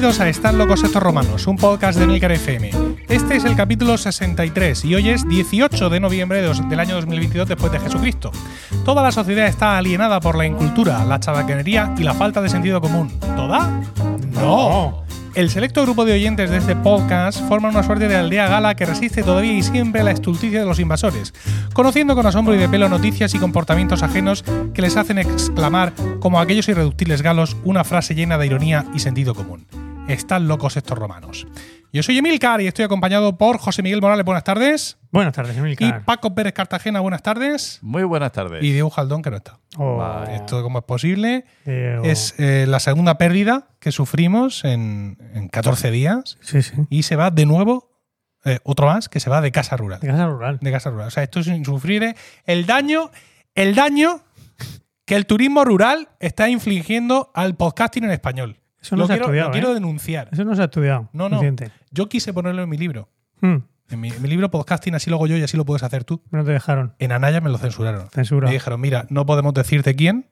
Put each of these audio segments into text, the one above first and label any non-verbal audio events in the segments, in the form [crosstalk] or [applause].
Bienvenidos a Están locos estos romanos, un podcast de Milcar FM. Este es el capítulo 63 y hoy es 18 de noviembre del año 2022 después de Jesucristo. Toda la sociedad está alienada por la incultura, la chabacanería y la falta de sentido común. ¿Toda? No. El selecto grupo de oyentes de este podcast forma una suerte de aldea gala que resiste todavía y siempre la estulticia de los invasores, conociendo con asombro y de pelo noticias y comportamientos ajenos que les hacen exclamar, como aquellos irreductibles galos, una frase llena de ironía y sentido común. Están locos estos romanos. Yo soy Emilcar y estoy acompañado por José Miguel Morales, buenas tardes. Buenas tardes, Y Emilcar. Paco Pérez Cartagena, buenas tardes. Muy buenas tardes. Y Diego Jaldón, que no está. Oh, Esto, ¿cómo es posible? Diego. Es eh, la segunda pérdida que sufrimos en, en 14 días Sí, sí. y se va de nuevo, eh, otro más, que se va de casa rural. De casa rural. De casa rural. O sea, esto es insufrible. El daño, el daño que el turismo rural está infligiendo al podcasting en español. Eso no lo se ha quiero, estudiado, lo quiero ¿eh? denunciar. Eso no se ha estudiado. No, no. suficiente. Yo quise ponerlo en mi libro. Hmm, En mi, en mi libro podcasting, así lo hago yo y así lo puedes hacer tú. No te dejaron. En Anaya me lo censuraron. Censura. Me dijeron, mira, no podemos decirte quién,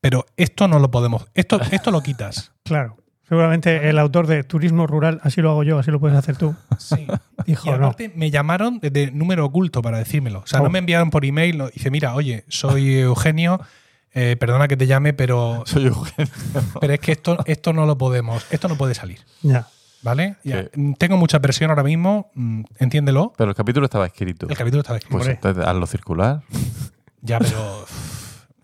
pero esto no lo podemos. Esto, esto lo quitas. [laughs] Claro. Seguramente el autor de Turismo Rural, así lo hago yo, así lo puedes hacer tú. [laughs] Sí. Dijo, Y no. aparte me llamaron desde número oculto para decírmelo. O sea, Oh. no me enviaron por email. no- Dice, mira, oye, soy Eugenio, eh, perdona que te llame, pero, [laughs] Soy Eugenio. pero es que esto, esto no lo podemos, esto no puede salir. Ya. ¿Vale? Ya. Sí. Tengo mucha presión ahora mismo, mm, entiéndelo. Pero el capítulo estaba escrito. El capítulo estaba escrito. Pues entonces hazlo circular. Ya, pero. [laughs]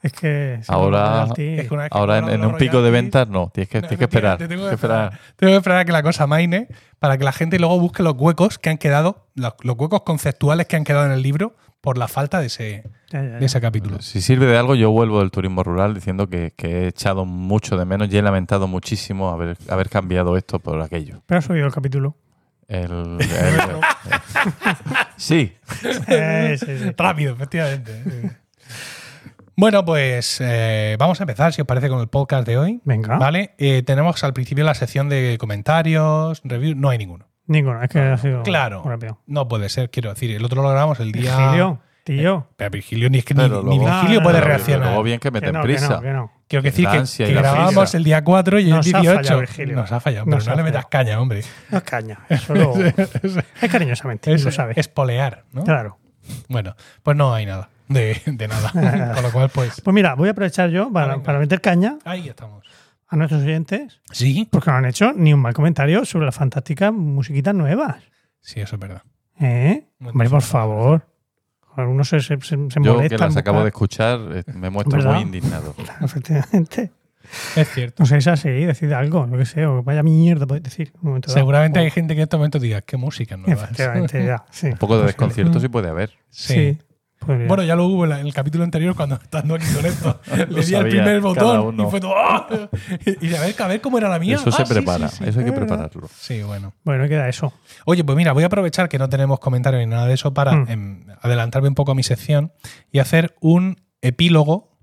Es que. si Ahora- no, royalty- es que una vez que Ahora en, un pico de royalties- ventas no. Tienes que, No, tienes que esperar. Tengo que esperar. Tengo que esperar a que la cosa maine para que la gente luego busque los huecos que han quedado, los, los huecos conceptuales que han quedado en el libro por la falta de ese, Ya, ya, ya. de ese capítulo. Si sirve de algo, yo vuelvo del turismo rural diciendo que, que he echado mucho de menos y he lamentado muchísimo haber, haber cambiado esto por aquello. Pero has oído el capítulo. El, el- [laughs] sí, Eh, sí, sí. Rápido, efectivamente. bueno, pues eh, vamos a empezar, si os parece, con el podcast de hoy. Venga. ¿Vale? Eh, tenemos al principio la sección de comentarios, reviews. No hay ninguno. Ninguno. Es que ha sido. Claro. rápido. No puede ser, quiero decir. El otro lo grabamos el día. Virgilio, tío. Pero Virgilio ni es que ni, pero ni luego, Virgilio No, puede no, no, reaccionar. Luego bien que Que meten no, que prisa. no, que no. Quiero decir que, que prisa. el día 4 y el ha 18. fallado, Virgilio. Nos ha fallado, Nos pero no ha le metas caña, hombre. No es caña. Eso lo- [laughs] es cariñosamente. Es, lo sabes. espolear, ¿no? Claro. Bueno, pues no hay nada de, de nada. [laughs] Con lo cual, pues. Pues mira, voy a aprovechar yo para, para meter caña Ahí estamos. A nuestros oyentes, Sí. porque no han hecho ni un mal comentario sobre las fantásticas musiquitas nuevas. Sí, eso es verdad. ¿Eh? No Hombre, por favor. Algunos se, se, se, se Yo que las acabo de escuchar eh, me muestro ¿Verdad? muy indignado. [laughs] Efectivamente. Es cierto. No sé, es así, decid algo, lo que sea, o vaya mierda podéis decir. un dado. Seguramente hay gente que en este momento diga, ¿qué música nueva? es?". Efectivamente, [laughs] ya. Sí, Un poco de Posible. desconcierto sí puede haber. Sí. Sí. Podría. Bueno, ya lo hubo en la- en el capítulo anterior cuando [laughs] estando aquí con esto. [laughs] Le di al sabía primer botón y fue todo. ¡ah! [laughs] Y a ver, a ver cómo era la mía. Eso se Ah, prepara. sí, sí. Eso hay que prepararlo. Sí, bueno. Bueno, queda eso. Oye, pues mira, voy a aprovechar que no tenemos comentarios ni nada de eso para Mm. em, adelantarme un poco a mi sección y hacer un epílogo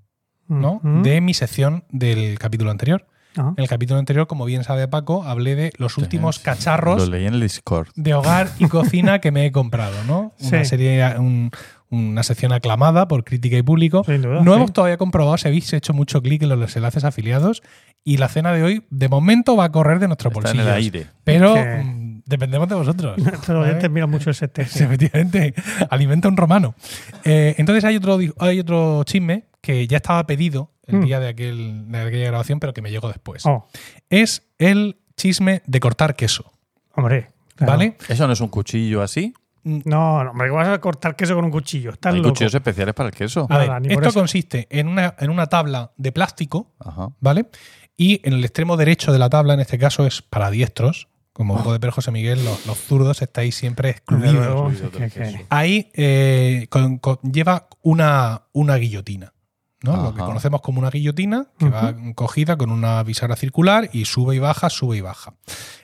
¿no? Mm, de mi sección del capítulo anterior. Ah, En el capítulo anterior, como bien sabe Paco, hablé de los últimos Lo cacharros leí en el Discord. de hogar y cocina que me he comprado, ¿no? Una Sí. serie, un- una sección aclamada por crítica y público. Sin duda, no sí. hemos todavía comprobado si habéis hecho mucho clic en los enlaces afiliados y la cena de hoy, de momento, va a correr de nuestros Está en bolsillos. el aire. Pero mm, dependemos de vosotros. [laughs] ¿vale? oyentes miran mucho el set. Sí, efectivamente, alimenta un romano. Eh, entonces hay otro, hay otro chisme que ya estaba pedido el Mm. día de, aquel, de aquella grabación, pero que me llegó después. Oh, Es el chisme de cortar queso. hombre. claro. ¿Vale? ¿Eso no es un cuchillo así? No, no, hombre, que vas a cortar queso con un cuchillo. Estás Hay loco. cuchillos especiales para el queso. A ver, esto eso. consiste en una, en una tabla de plástico, Ajá. ¿vale? Y en el extremo derecho de la tabla, en este caso, es para diestros. Como puede ver José Miguel, los, los zurdos estáis siempre excluidos. luego, que- que-. Ahí eh, con- con- lleva una, una guillotina. ¿no? Lo que conocemos como una guillotina, que va cogida con una bisagra circular y sube y baja, sube y baja.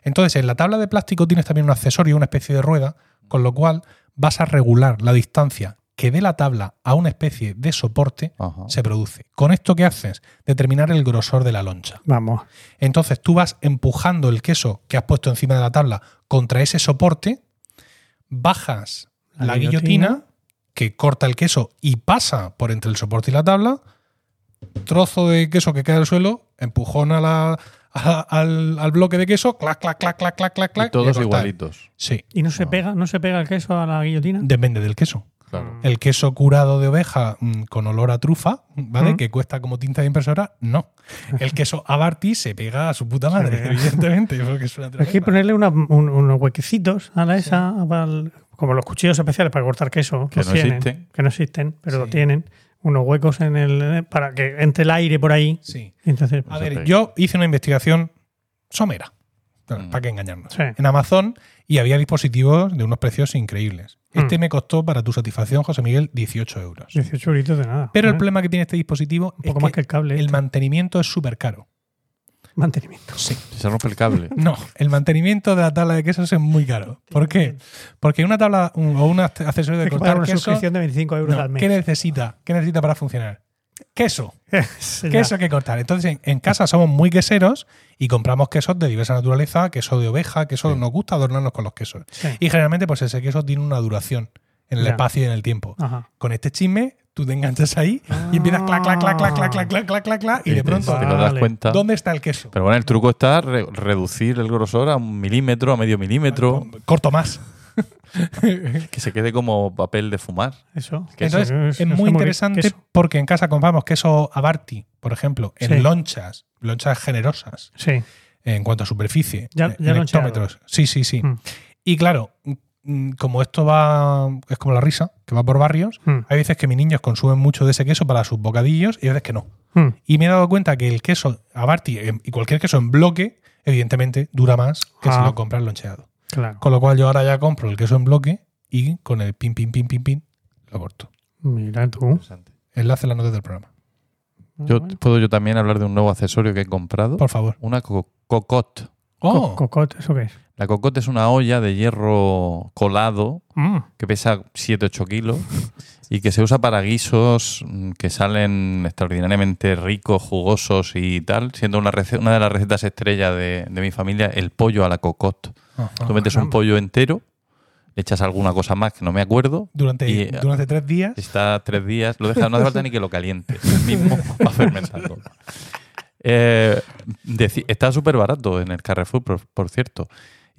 Entonces, en la tabla de plástico tienes también un accesorio, una especie de rueda, con lo cual vas a regular la distancia que de la tabla a una especie de soporte Ajá. se produce. ¿Con esto qué haces? Determinar el grosor de la loncha. Vamos. Entonces tú vas empujando el queso que has puesto encima de la tabla contra ese soporte, bajas la, La guillotina, guillotina. que corta el queso y pasa por entre el soporte y la tabla, trozo de queso que cae al suelo, empujón a la, a- al, al bloque de queso, clac, clac, clac, clac, clac, clac, clac. Y todos igualitos. Sí, ¿Y no se pega no se pega el queso a la guillotina? depende del queso. Claro. El queso curado de oveja mm, con olor a trufa, ¿vale? Mm. Que cuesta como tinta de impresora, no. El queso [laughs] Abarty se pega a su puta madre, [laughs] evidentemente. porque es una Hay que ponerle una- un- unos huequecitos a la esa, al- como los cuchillos especiales para cortar queso. Que los no tienen, existen. Que no existen, pero Sí. lo tienen. Unos huecos en el para que entre el aire por ahí. Sí. A se ver, yo hice una investigación somera. Mm. ¿Para qué engañarnos? Sí. En Amazon y había dispositivos de unos precios increíbles. Este Mm. me costó, para tu satisfacción, José Miguel, 18 euros. 18 euritos de nada. Pero el ¿eh? problema que tiene este dispositivo Un es poco más que el cable. el este. mantenimiento es súper caro. Mantenimiento. Sí. Si se rompe el cable. [laughs] No, el mantenimiento de la tabla de quesos es muy caro. ¿Por qué? Porque una tabla un- o un accesorio de cortar una queso. suscripción de 25 euros no, al mes. ¿Qué necesita? ¿Qué necesita para funcionar? Queso. [laughs] Queso que cortar. Entonces, en, en casa somos muy queseros y compramos quesos de diversa naturaleza, queso de oveja, queso nos gusta adornarnos con los quesos. Sí. Y generalmente, pues ese queso tiene una duración en el Ya. espacio y en el tiempo. Ajá. Con este chisme, tú te enganchas ahí y empiezas clac, clac, clac, clac, clac, clac, clac, clac, clac, clac, y de pronto, te das cuenta. ¿dónde está el queso? Pero bueno, el truco está re- reducir el grosor a un milímetro, a medio milímetro, Corto más. [laughs] que se quede como papel de fumar. Eso. Entonces, Eso, es eso muy bien. interesante Queso. porque en casa compramos queso Abarty, por ejemplo, en Sí. lonchas, lonchas generosas Sí. en cuanto a superficie, Ya- en- ya en loncheado. hectómetros. Sí, sí, sí. Mm. Y claro, como esto va, es como la risa, que va por barrios, Mm. hay veces que mis niños consumen mucho de ese queso para sus bocadillos y hay veces que no. Mm. Y me he dado cuenta que el queso Abarty em, y cualquier queso en bloque, evidentemente, dura más que si Ah. lo compras loncheado. Claro. Con lo cual yo ahora ya compro el queso en bloque y con el pin, pin, pin, pin, pin, lo corto. Mira tú. Enlace en las notas del programa. Yo, Ah, bueno. ¿Puedo yo también hablar de un nuevo accesorio que he comprado? Por favor. Una co- cocotte. Oh, Co- Cocot, ¿eso qué es? La cocotte es una olla de hierro colado Mm. que pesa 7-8 kilos y que se usa para guisos que salen extraordinariamente ricos, jugosos y tal, siendo una, una de las recetas estrella de, de mi familia el pollo a la cocotte. Tú metes un pollo entero, le echas alguna cosa más que no me acuerdo, durante, y- durante tres días. está tres días, lo dejas, no hace falta ni que lo caliente, [laughs] mismo va fermentando. Eh, está súper barato en el Carrefour, por, por cierto.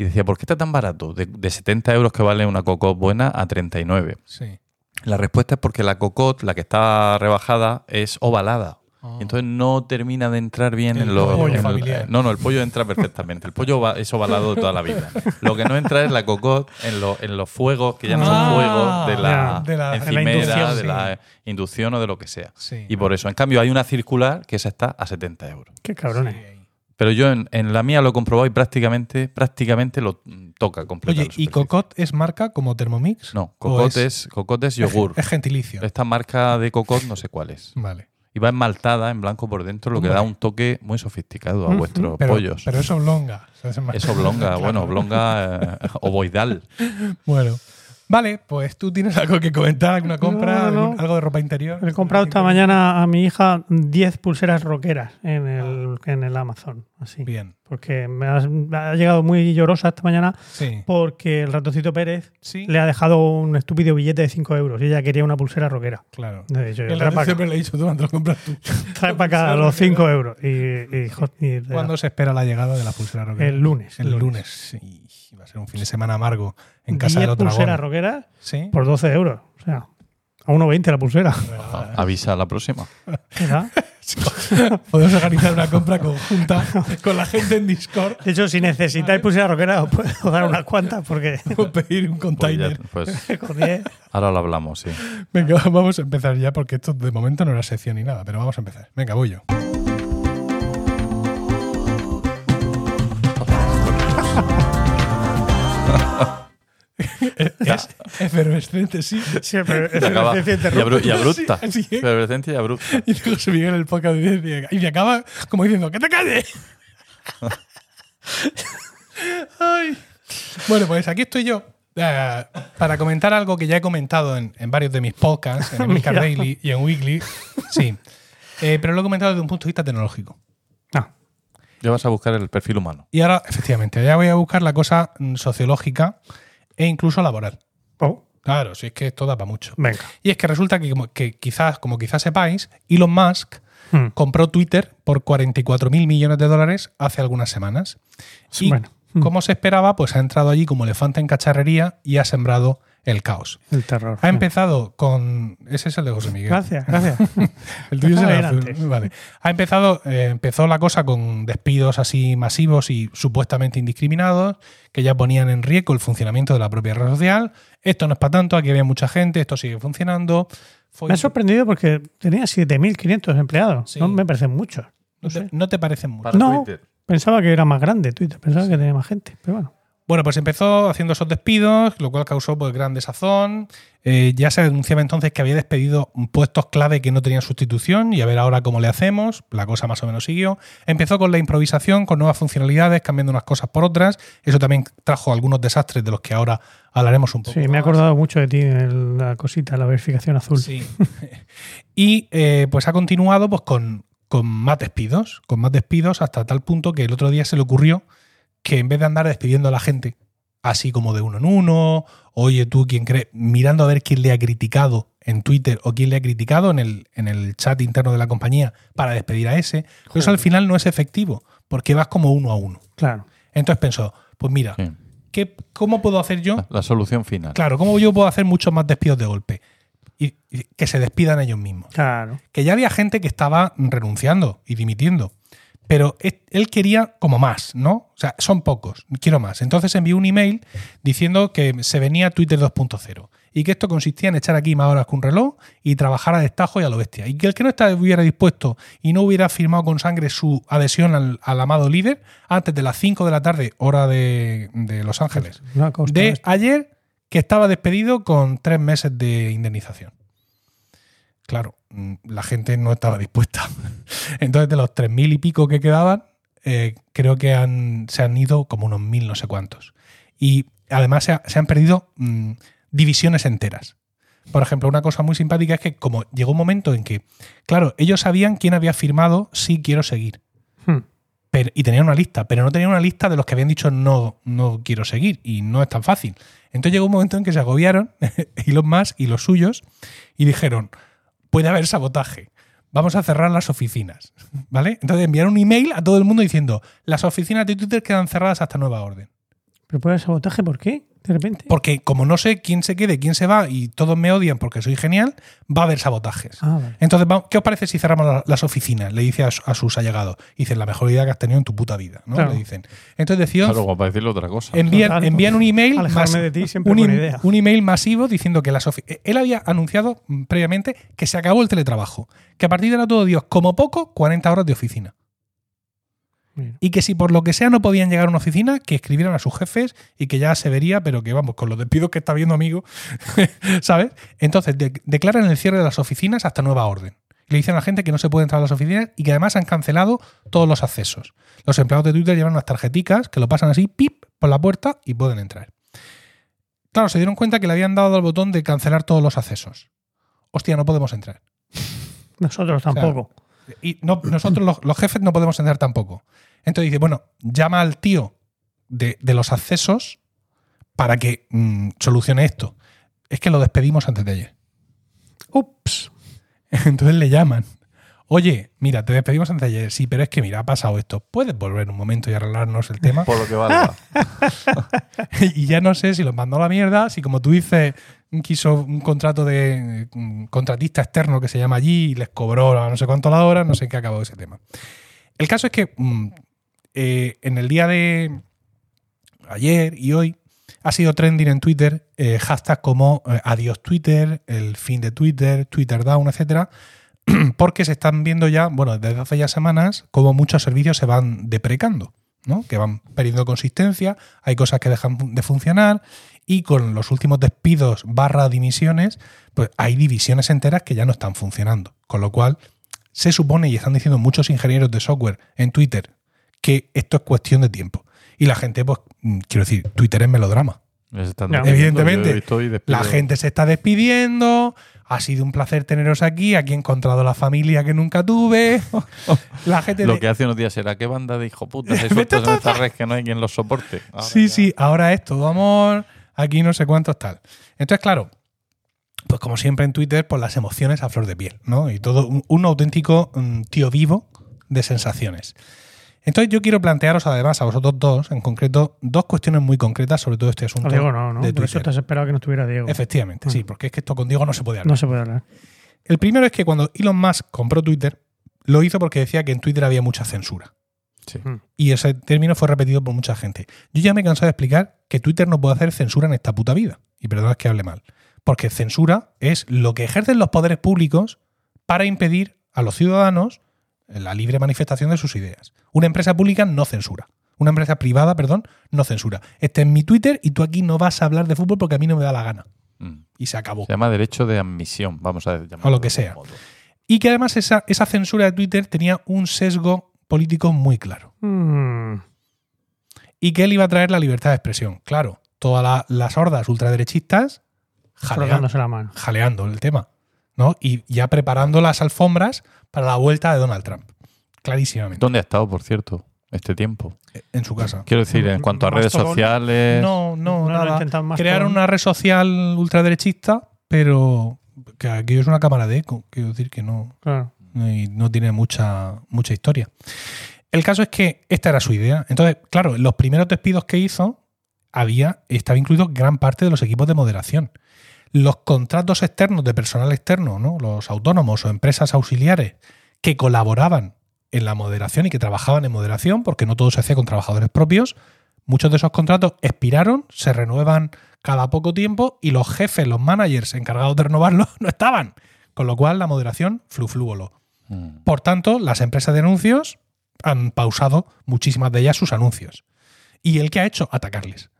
Y decía, ¿por qué está tan barato? De, de 70 euros que vale una cocotte buena a 39. Sí. La respuesta es porque la cocotte, la que está rebajada, es ovalada. Y entonces no termina de entrar bien El en los. pollo en el- familiar. no, no, el pollo entra perfectamente. El pollo va- es ovalado de toda la vida. Lo que no entra es la cocotte en, lo- en los fuegos, que ya no son Ah, fuegos de la, de la- de la encimera, inducción, de sí. la inducción o de lo que sea. Sí. Y por eso, en cambio, hay una circular que esa está a 70 euros. Qué cabrones. Sí. Pero yo en, en la mía lo he comprobado y prácticamente, prácticamente lo mm, toca completar. Oye, ¿y. Cocotte es marca como Thermomix? No, ¿O cocotte es, es yogur. Es gentilicio. Esta marca de cocotte no sé cuál es. Vale. Y va enmaltada en blanco por dentro, lo que da un toque muy sofisticado a Ujú. vuestros Pero, pollos. pero es oblonga. O sea, es oblonga, [laughs] Claro. bueno, oblonga eh, ovoidal. Bueno. Vale, pues tú tienes algo que comentar, alguna compra, No, no. algún- algo de ropa interior. He comprado esta mañana a mi hija 10 pulseras rockeras en el, en el Amazon. Así. Bien. Porque me ha, me ha llegado muy llorosa esta mañana Sí. porque el ratoncito Pérez Sí. le ha dejado un estúpido billete de 5 euros y ella quería una pulsera rockera. Claro. Yo, El para siempre le he dicho, tú, lo compras tú. [laughs] trae pa' acá los 5 euros. Y, y, y- ¿Cuándo se espera la llegada de la pulsera rockera? El lunes, El, el lunes. lunes. Sí. Va a ser un fin de semana amargo en casa 10 del otro pulseras Sí. por 12 euros. O sea, a 1,20 la pulsera. Ah, [laughs] Avisa a la próxima. [laughs] Podemos organizar una compra conjunta [laughs] con la gente en Discord De hecho, si necesitáis pulseras rockeras, os puedo dar unas cuantas porque o pedir un Pues, ya- container. pues con 10 ahora lo hablamos, sí. Venga, vamos a empezar ya porque esto de momento no era sección ni nada, pero vamos a empezar. Venga, voy yo. [laughs] es efervescente, sí. Se acaba- eficiencia y, interrumpida. abru- y abrupta. Sí, así es. Efervescencia y abrupta. Y José Miguel en el podcast y me acaba como diciendo, ¡que te calles! [laughs] Ay. Bueno, pues aquí estoy yo eh, para comentar algo que ya he comentado en, en varios de mis podcasts, en [laughs] Emilcar. Daily y en Weekly. Sí. Eh, pero lo he comentado desde un punto de vista tecnológico. Ah, Ya vas a buscar el perfil humano. Y ahora, efectivamente, ya voy a buscar la cosa mm, sociológica e incluso laboral. oh, Claro, si es que esto da para mucho. venga. Y es que resulta que, quizás, como quizás sepáis, Elon Musk Hmm. compró Twitter por 44 mil millones de dólares hace algunas semanas. Y Bueno, hmm. como se esperaba, pues ha entrado allí como elefante en cacharrería y ha sembrado el caos. el terror. Ha empezado con. Ese es el de José Miguel. Gracias, gracias. [laughs] El tuyo es el Déjame ir azul. antes. Vale. Ha empezado, eh, empezó la cosa con despidos así masivos y supuestamente indiscriminados, que ya ponían en riesgo el funcionamiento de la propia red social. Esto no es para tanto, aquí había mucha gente, esto sigue funcionando. Fue- Me ha sorprendido porque tenía 7.500 empleados. Sí. No me parecen muchos. no, te, no te parecen mucho. Para No. Twitter. Pensaba que era más grande Twitter, pensaba que tenía más gente. Pero bueno. Bueno, pues empezó haciendo esos despidos, lo cual causó pues, gran desazón. Eh, ya se denunciaba entonces que había despedido puestos clave que no tenían sustitución y a ver ahora cómo le hacemos. La cosa más o menos siguió. Empezó con la improvisación, con nuevas funcionalidades, cambiando unas cosas por otras. Eso también trajo algunos desastres de los que ahora hablaremos un poco. Sí, me he acordado mucho de ti en la cosita, la verificación azul. Sí. [laughs] y eh, pues ha continuado pues, con, con más despidos, con más despidos hasta tal punto que el otro día se le ocurrió que en vez de andar despidiendo a la gente, así como de uno en uno, oye tú, quién cree, mirando a ver quién le ha criticado en Twitter o quién le ha criticado en el, en el chat interno de la compañía para despedir a ese, pues eso al final no es efectivo, porque vas como uno a uno. Claro. Entonces pensó, pues mira, Sí. ¿qué, ¿cómo puedo hacer yo La, la solución final. Claro, ¿cómo yo puedo hacer muchos más despidos de golpe? Y, y que se despidan ellos mismos. Claro. Que ya había gente que estaba renunciando y dimitiendo. Pero él quería como más, ¿no? O sea, son pocos, quiero más. Entonces envió un email diciendo que se venía Twitter 2.0 y que esto consistía en echar aquí más horas que un reloj y trabajar a destajo y a lo bestia. Y que el que no estuviera dispuesto y no hubiera firmado con sangre su adhesión al, al amado líder antes de las 5 de la tarde, hora de, de Los Ángeles, de ayer que estaba despedido con tres meses de indemnización. Claro, mm, la gente no estaba dispuesta. [laughs] Entonces, de los tres mil y pico que quedaban, eh, creo que han, se han ido como unos mil no sé cuántos. Y además se, ha- se han perdido mm, divisiones enteras. Por ejemplo, una cosa muy simpática es que como llegó un momento en que, claro, ellos sabían quién había firmado sí quiero seguir. Hmm. Pero- y tenían una lista, pero no tenían una lista de los que habían dicho no, no quiero seguir y no es tan fácil. Entonces llegó un momento en que se agobiaron, [laughs] Elon Musk y los suyos, y dijeron, puede haber sabotaje, vamos a cerrar las oficinas, [laughs] ¿vale? Entonces enviaron un email a todo el mundo diciendo, las oficinas de Twitter quedan cerradas hasta nueva orden. ¿Pero puede haber sabotaje? ¿Por qué? De repente. Porque como no sé quién se quede, quién se va y todos me odian porque soy genial, va a haber sabotajes. Ah, vale. Entonces, ¿qué os parece si cerramos la- las oficinas? Le dice a, su- a sus allegados. Dicen, la mejor idea que has tenido en tu puta vida. ¿no? Claro. Le dicen. Entonces decidió, Claro, para decirle otra cosa. envían, Claro. envían un email Alejarme mas- de ti siempre un, idea. un email masivo diciendo que las ofi- él había anunciado mm, previamente que se acabó el teletrabajo, que a partir de ahora todo Dios, como poco, 40 horas de oficina. Y que si por lo que sea no podían llegar a una oficina, que escribieran a sus jefes y que ya se vería, pero que vamos, con los despidos que está viendo, amigo, [laughs] ¿sabes? Entonces, de- declaran el cierre de las oficinas hasta nueva orden. Le dicen a la gente que no se puede entrar a las oficinas y que además han cancelado todos los accesos. Los empleados de Twitter llevan unas tarjeticas que lo pasan así, pip, por la puerta y pueden entrar. Claro, se dieron cuenta que le habían dado al botón de cancelar todos los accesos. Hostia, no podemos entrar. Nosotros tampoco. Y no, nosotros los, los jefes no podemos entrar tampoco. Entonces dice, bueno, llama al tío de, de los accesos para que mm, solucione esto. Es que lo despedimos antes de ayer. Ups. Entonces le llaman. Oye, mira, te despedimos antes de ayer. Sí, pero es que mira, ha pasado esto. ¿Puedes volver un momento y arreglarnos el tema? Por lo que valga. [laughs] y ya no sé si los mandó a la mierda, si como tú dices, quiso un contrato de mm, contratista externo que se llama allí y les cobró a no sé cuánto la hora, no sé en qué acabó ese tema. El caso es que mm, eh, en el día de ayer y hoy ha sido trending en Twitter eh, hashtags como eh, adiós Twitter, el fin de Twitter, Twitter down, etcétera, [clears throat] porque se están viendo ya, bueno, desde hace ya semanas, como muchos servicios se van deprecando, ¿no? Que van perdiendo consistencia, hay cosas que dejan de funcionar y con los últimos despidos barra dimisiones, pues hay divisiones enteras que ya no están funcionando. Con lo cual, se supone, y están diciendo muchos ingenieros de software en Twitter, que esto es cuestión de tiempo. Y la gente, pues, mm, quiero decir, Twitter es melodrama. Evidentemente. La gente se está despidiendo. Ha sido un placer teneros aquí. Aquí he encontrado la familia que nunca tuve. [laughs] La gente. Lo de- que hace unos días era qué banda de hijo puta [laughs] en esta red que no hay quien los soporte. Ahora sí, ya. sí, ahora es todo amor. Aquí no sé cuántos tal. Entonces, claro, pues como siempre en Twitter, pues las emociones a flor de piel, ¿no? Y todo un, un auténtico mm, tío vivo de sensaciones. Entonces yo quiero plantearos además a vosotros dos, en concreto, dos cuestiones muy concretas sobre todo este asunto Diego no, ¿no? de Por eso Twitter. te has esperado que no estuviera Diego. Efectivamente, sí, porque es que esto con Diego no se puede hablar. No se puede hablar. El primero es que cuando Elon Musk compró Twitter, lo hizo porque decía que en Twitter había mucha censura. Sí. Mm. Y ese término fue repetido por mucha gente. Yo ya me he cansado de explicar que Twitter no puede hacer censura en esta puta vida. Y perdonad que hable mal. Porque censura es lo que ejercen los poderes públicos para impedir a los ciudadanos la libre manifestación de sus ideas. Una empresa pública no censura. Una empresa privada, perdón, no censura. Este es mi Twitter y tú aquí no vas a hablar de fútbol porque a mí no me da la gana. Mm. Y se acabó. Se llama derecho de admisión, vamos a llamarlo. O lo que sea. modo. Y que además esa, esa censura de Twitter tenía un sesgo político muy claro. Mm. y que él iba a traer la libertad de expresión. Claro, todas la- las hordas ultraderechistas la mano. jaleando el tema, ¿no? Y ya preparando las alfombras para la vuelta de Donald Trump. Clarísimamente. ¿Dónde ha estado, por cierto, este tiempo? En su casa. Quiero decir, en cuanto a redes sociales. No, no, No lo nada. Crearon una red social ultraderechista, pero que aquello es una cámara de eco. Quiero decir que no, Claro. y no tiene mucha, mucha historia. El caso es que esta era su idea. Entonces, claro, los primeros despidos que hizo, había, estaba incluido gran parte de los equipos de moderación. Los contratos externos de personal externo, ¿no? los autónomos o empresas auxiliares que colaboraban en la moderación y que trabajaban en moderación, porque no todo se hacía con trabajadores propios, muchos de esos contratos expiraron, se renuevan cada poco tiempo y los jefes, los managers encargados de renovarlos [laughs] no estaban. Con lo cual la moderación fluflúvolo. Mm. Por tanto, las empresas de anuncios han pausado muchísimas de ellas sus anuncios. ¿Y él qué ha hecho? Atacarles.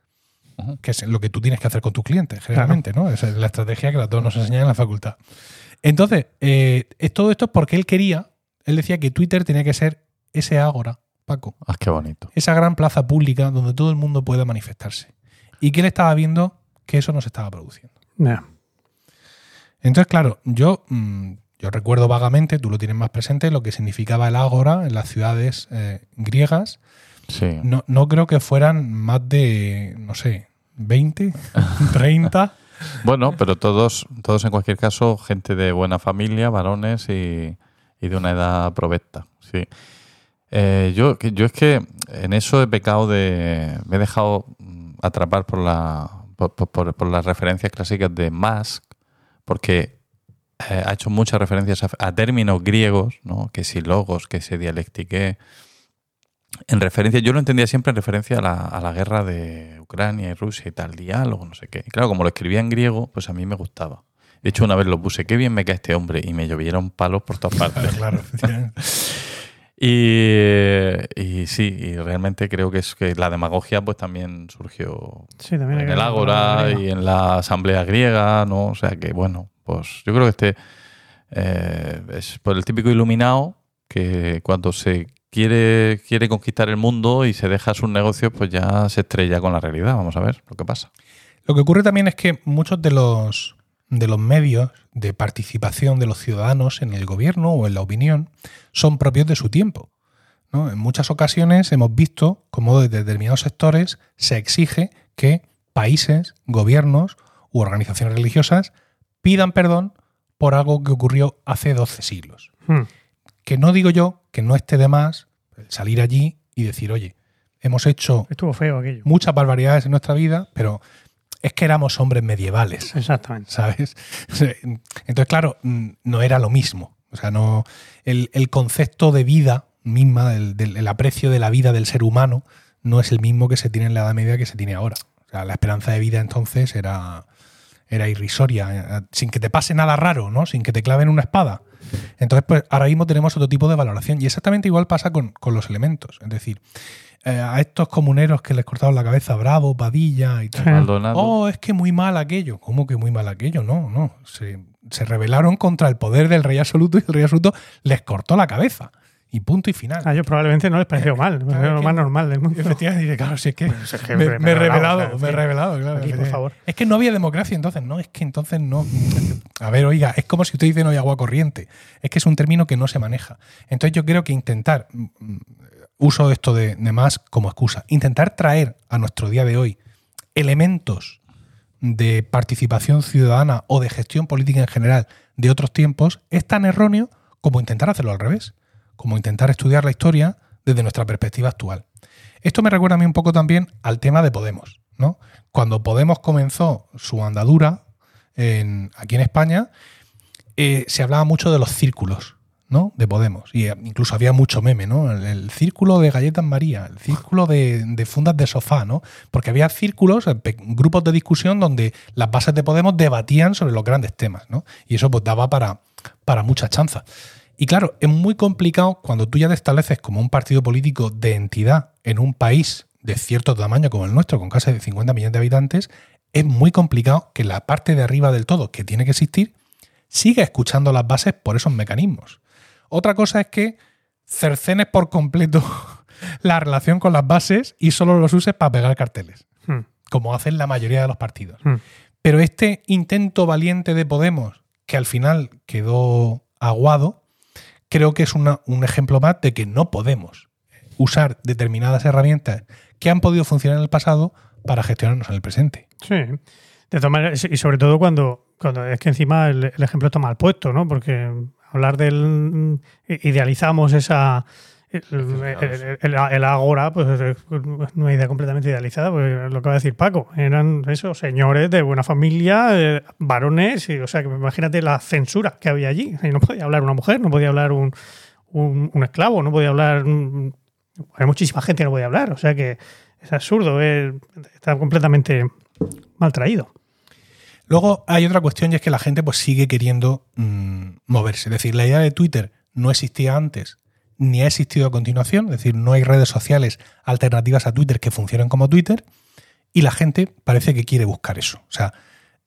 Que es lo que tú tienes que hacer con tus clientes, generalmente, ¿no? Esa es la estrategia que a todos nos enseñan en la facultad. Entonces, eh, es- todo esto es porque él quería, él decía que Twitter tenía que ser ese ágora, Paco, Ah, qué bonito. esa gran plaza pública donde todo el mundo pueda manifestarse. Y que él estaba viendo que eso no se estaba produciendo. Ya. Entonces, claro, yo, mm, yo recuerdo vagamente, tú lo tienes más presente, lo que significaba el ágora en las ciudades eh, griegas. Sí. No, no creo que fueran más de, no sé, 20, 30. [laughs] Bueno, pero todos, todos en cualquier caso, gente de buena familia, varones y, y de una edad provecta. Sí. Eh, yo, yo es que en eso he pecado de. Me he dejado mm, atrapar por, la, por- por las referencias clásicas de Musk, porque eh, ha hecho muchas referencias a, a términos griegos, ¿no? que si logos, que si dialectique. En referencia, yo lo entendía siempre en referencia a la, a la guerra de Ucrania y Rusia y tal, diálogo, no sé qué. Y claro, como lo escribía en griego, pues a mí me gustaba. De hecho, una vez lo puse, qué bien me cae este hombre, y me llovieron palos por todas [laughs] partes. Claro. [laughs] Y, y sí, y realmente creo que es que la demagogia pues también surgió Sí, también en el Ágora y en la Asamblea griega, ¿no? O sea que, bueno, pues yo creo que este eh, es por el típico iluminado que cuando se quiere, quiere conquistar el mundo y se deja sus negocios, pues ya se estrella con la realidad. Vamos a ver lo que pasa. Lo que ocurre también es que muchos de los, de los medios de participación de los ciudadanos en el gobierno o en la opinión son propios de su tiempo. ¿no? En muchas ocasiones hemos visto cómo desde determinados sectores se exige que países, gobiernos u organizaciones religiosas pidan perdón por algo que ocurrió hace 12 siglos. Hmm. Que no digo yo que no esté de más salir allí y decir, oye, hemos hecho Estuvo feo aquello. muchas barbaridades en nuestra vida, pero es que éramos hombres medievales, Exactamente. ¿sabes? [laughs] Entonces, claro, mm, no era lo mismo. O sea, no. El, el concepto de vida misma, el, del el aprecio de la vida del ser humano, no es el mismo que se tiene en la Edad Media que se tiene ahora. O sea, la esperanza de vida entonces era, era irrisoria, eh, sin que te pase nada raro, ¿no? Sin que te claven una espada. Entonces, pues ahora mismo tenemos otro tipo de valoración. Y exactamente igual pasa con, con los elementos. Es decir, eh, a estos comuneros que les cortaron la cabeza, Bravo, Padilla y tal. Maldonado. Oh, es que muy mal aquello. ¿Cómo que muy mal aquello? No, no. Se, se rebelaron contra el poder del rey absoluto y el rey absoluto les cortó la cabeza. Y punto y final. A ellos probablemente no les pareció mal. Les pareció Claro, lo más normal del mundo. Efectivamente, dice, claro, si es que, Pues es que me, he revelado, me he revelado, claro. Aquí, por favor. Es que no había democracia entonces, no, es que entonces no. A ver, oiga, es como si usted dice no hay agua corriente. Es que es un término que no se maneja. Entonces yo creo que intentar, mm, mm, uso esto de, de más como excusa, intentar traer a nuestro día de hoy elementos de participación ciudadana o de gestión política en general de otros tiempos es tan erróneo como intentar hacerlo al revés, como intentar estudiar la historia desde nuestra perspectiva actual. Esto me recuerda a mí un poco también al tema de Podemos. ¿no? Cuando Podemos comenzó su andadura aquí en España, eh, se hablaba mucho de los círculos ¿no? de Podemos. Y eh, incluso había mucho meme, ¿no? El, círculo de galletas María, el círculo de, de fundas de sofá, ¿no? Porque había círculos, eh, grupos de discusión donde las bases de Podemos debatían sobre los grandes temas, ¿no? Y eso pues daba para, para mucha chanza. Y claro, es muy complicado cuando tú ya te estableces como un partido político de entidad en un país de cierto tamaño como el nuestro, con casi 50 millones de habitantes, es muy complicado que la parte de arriba del todo, que tiene que existir, siga escuchando las bases por esos mecanismos. Otra cosa es que cercenes por completo [laughs] la relación con las bases y solo los uses para pegar carteles, Hmm. como hacen la mayoría de los partidos. Hmm. Pero este intento valiente de Podemos, que al final quedó aguado, creo que es un ejemplo más de que no podemos usar determinadas herramientas que han podido funcionar en el pasado para gestionarnos en el presente. Sí. De maneras, y sobre todo cuando, es que encima el, el ejemplo está mal puesto, ¿no? Porque hablar del. idealizamos esa. El, el- el- el agora, pues es una idea completamente idealizada, pues lo que va a decir Paco. Eran esos señores de buena familia, eh, varones, y, o sea, que imagínate la censura que había allí. Y no podía hablar una mujer, no podía hablar un, un, un esclavo, no podía hablar. un- hay muchísima gente que no podía hablar, o sea que es absurdo, es- está completamente mal traído. Luego hay otra cuestión y es que la gente pues sigue queriendo mm, moverse. Es decir, la idea de Twitter no existía antes ni ha existido a continuación. Es decir, no hay redes sociales alternativas a Twitter que funcionen como Twitter y la gente parece que quiere buscar eso. O sea,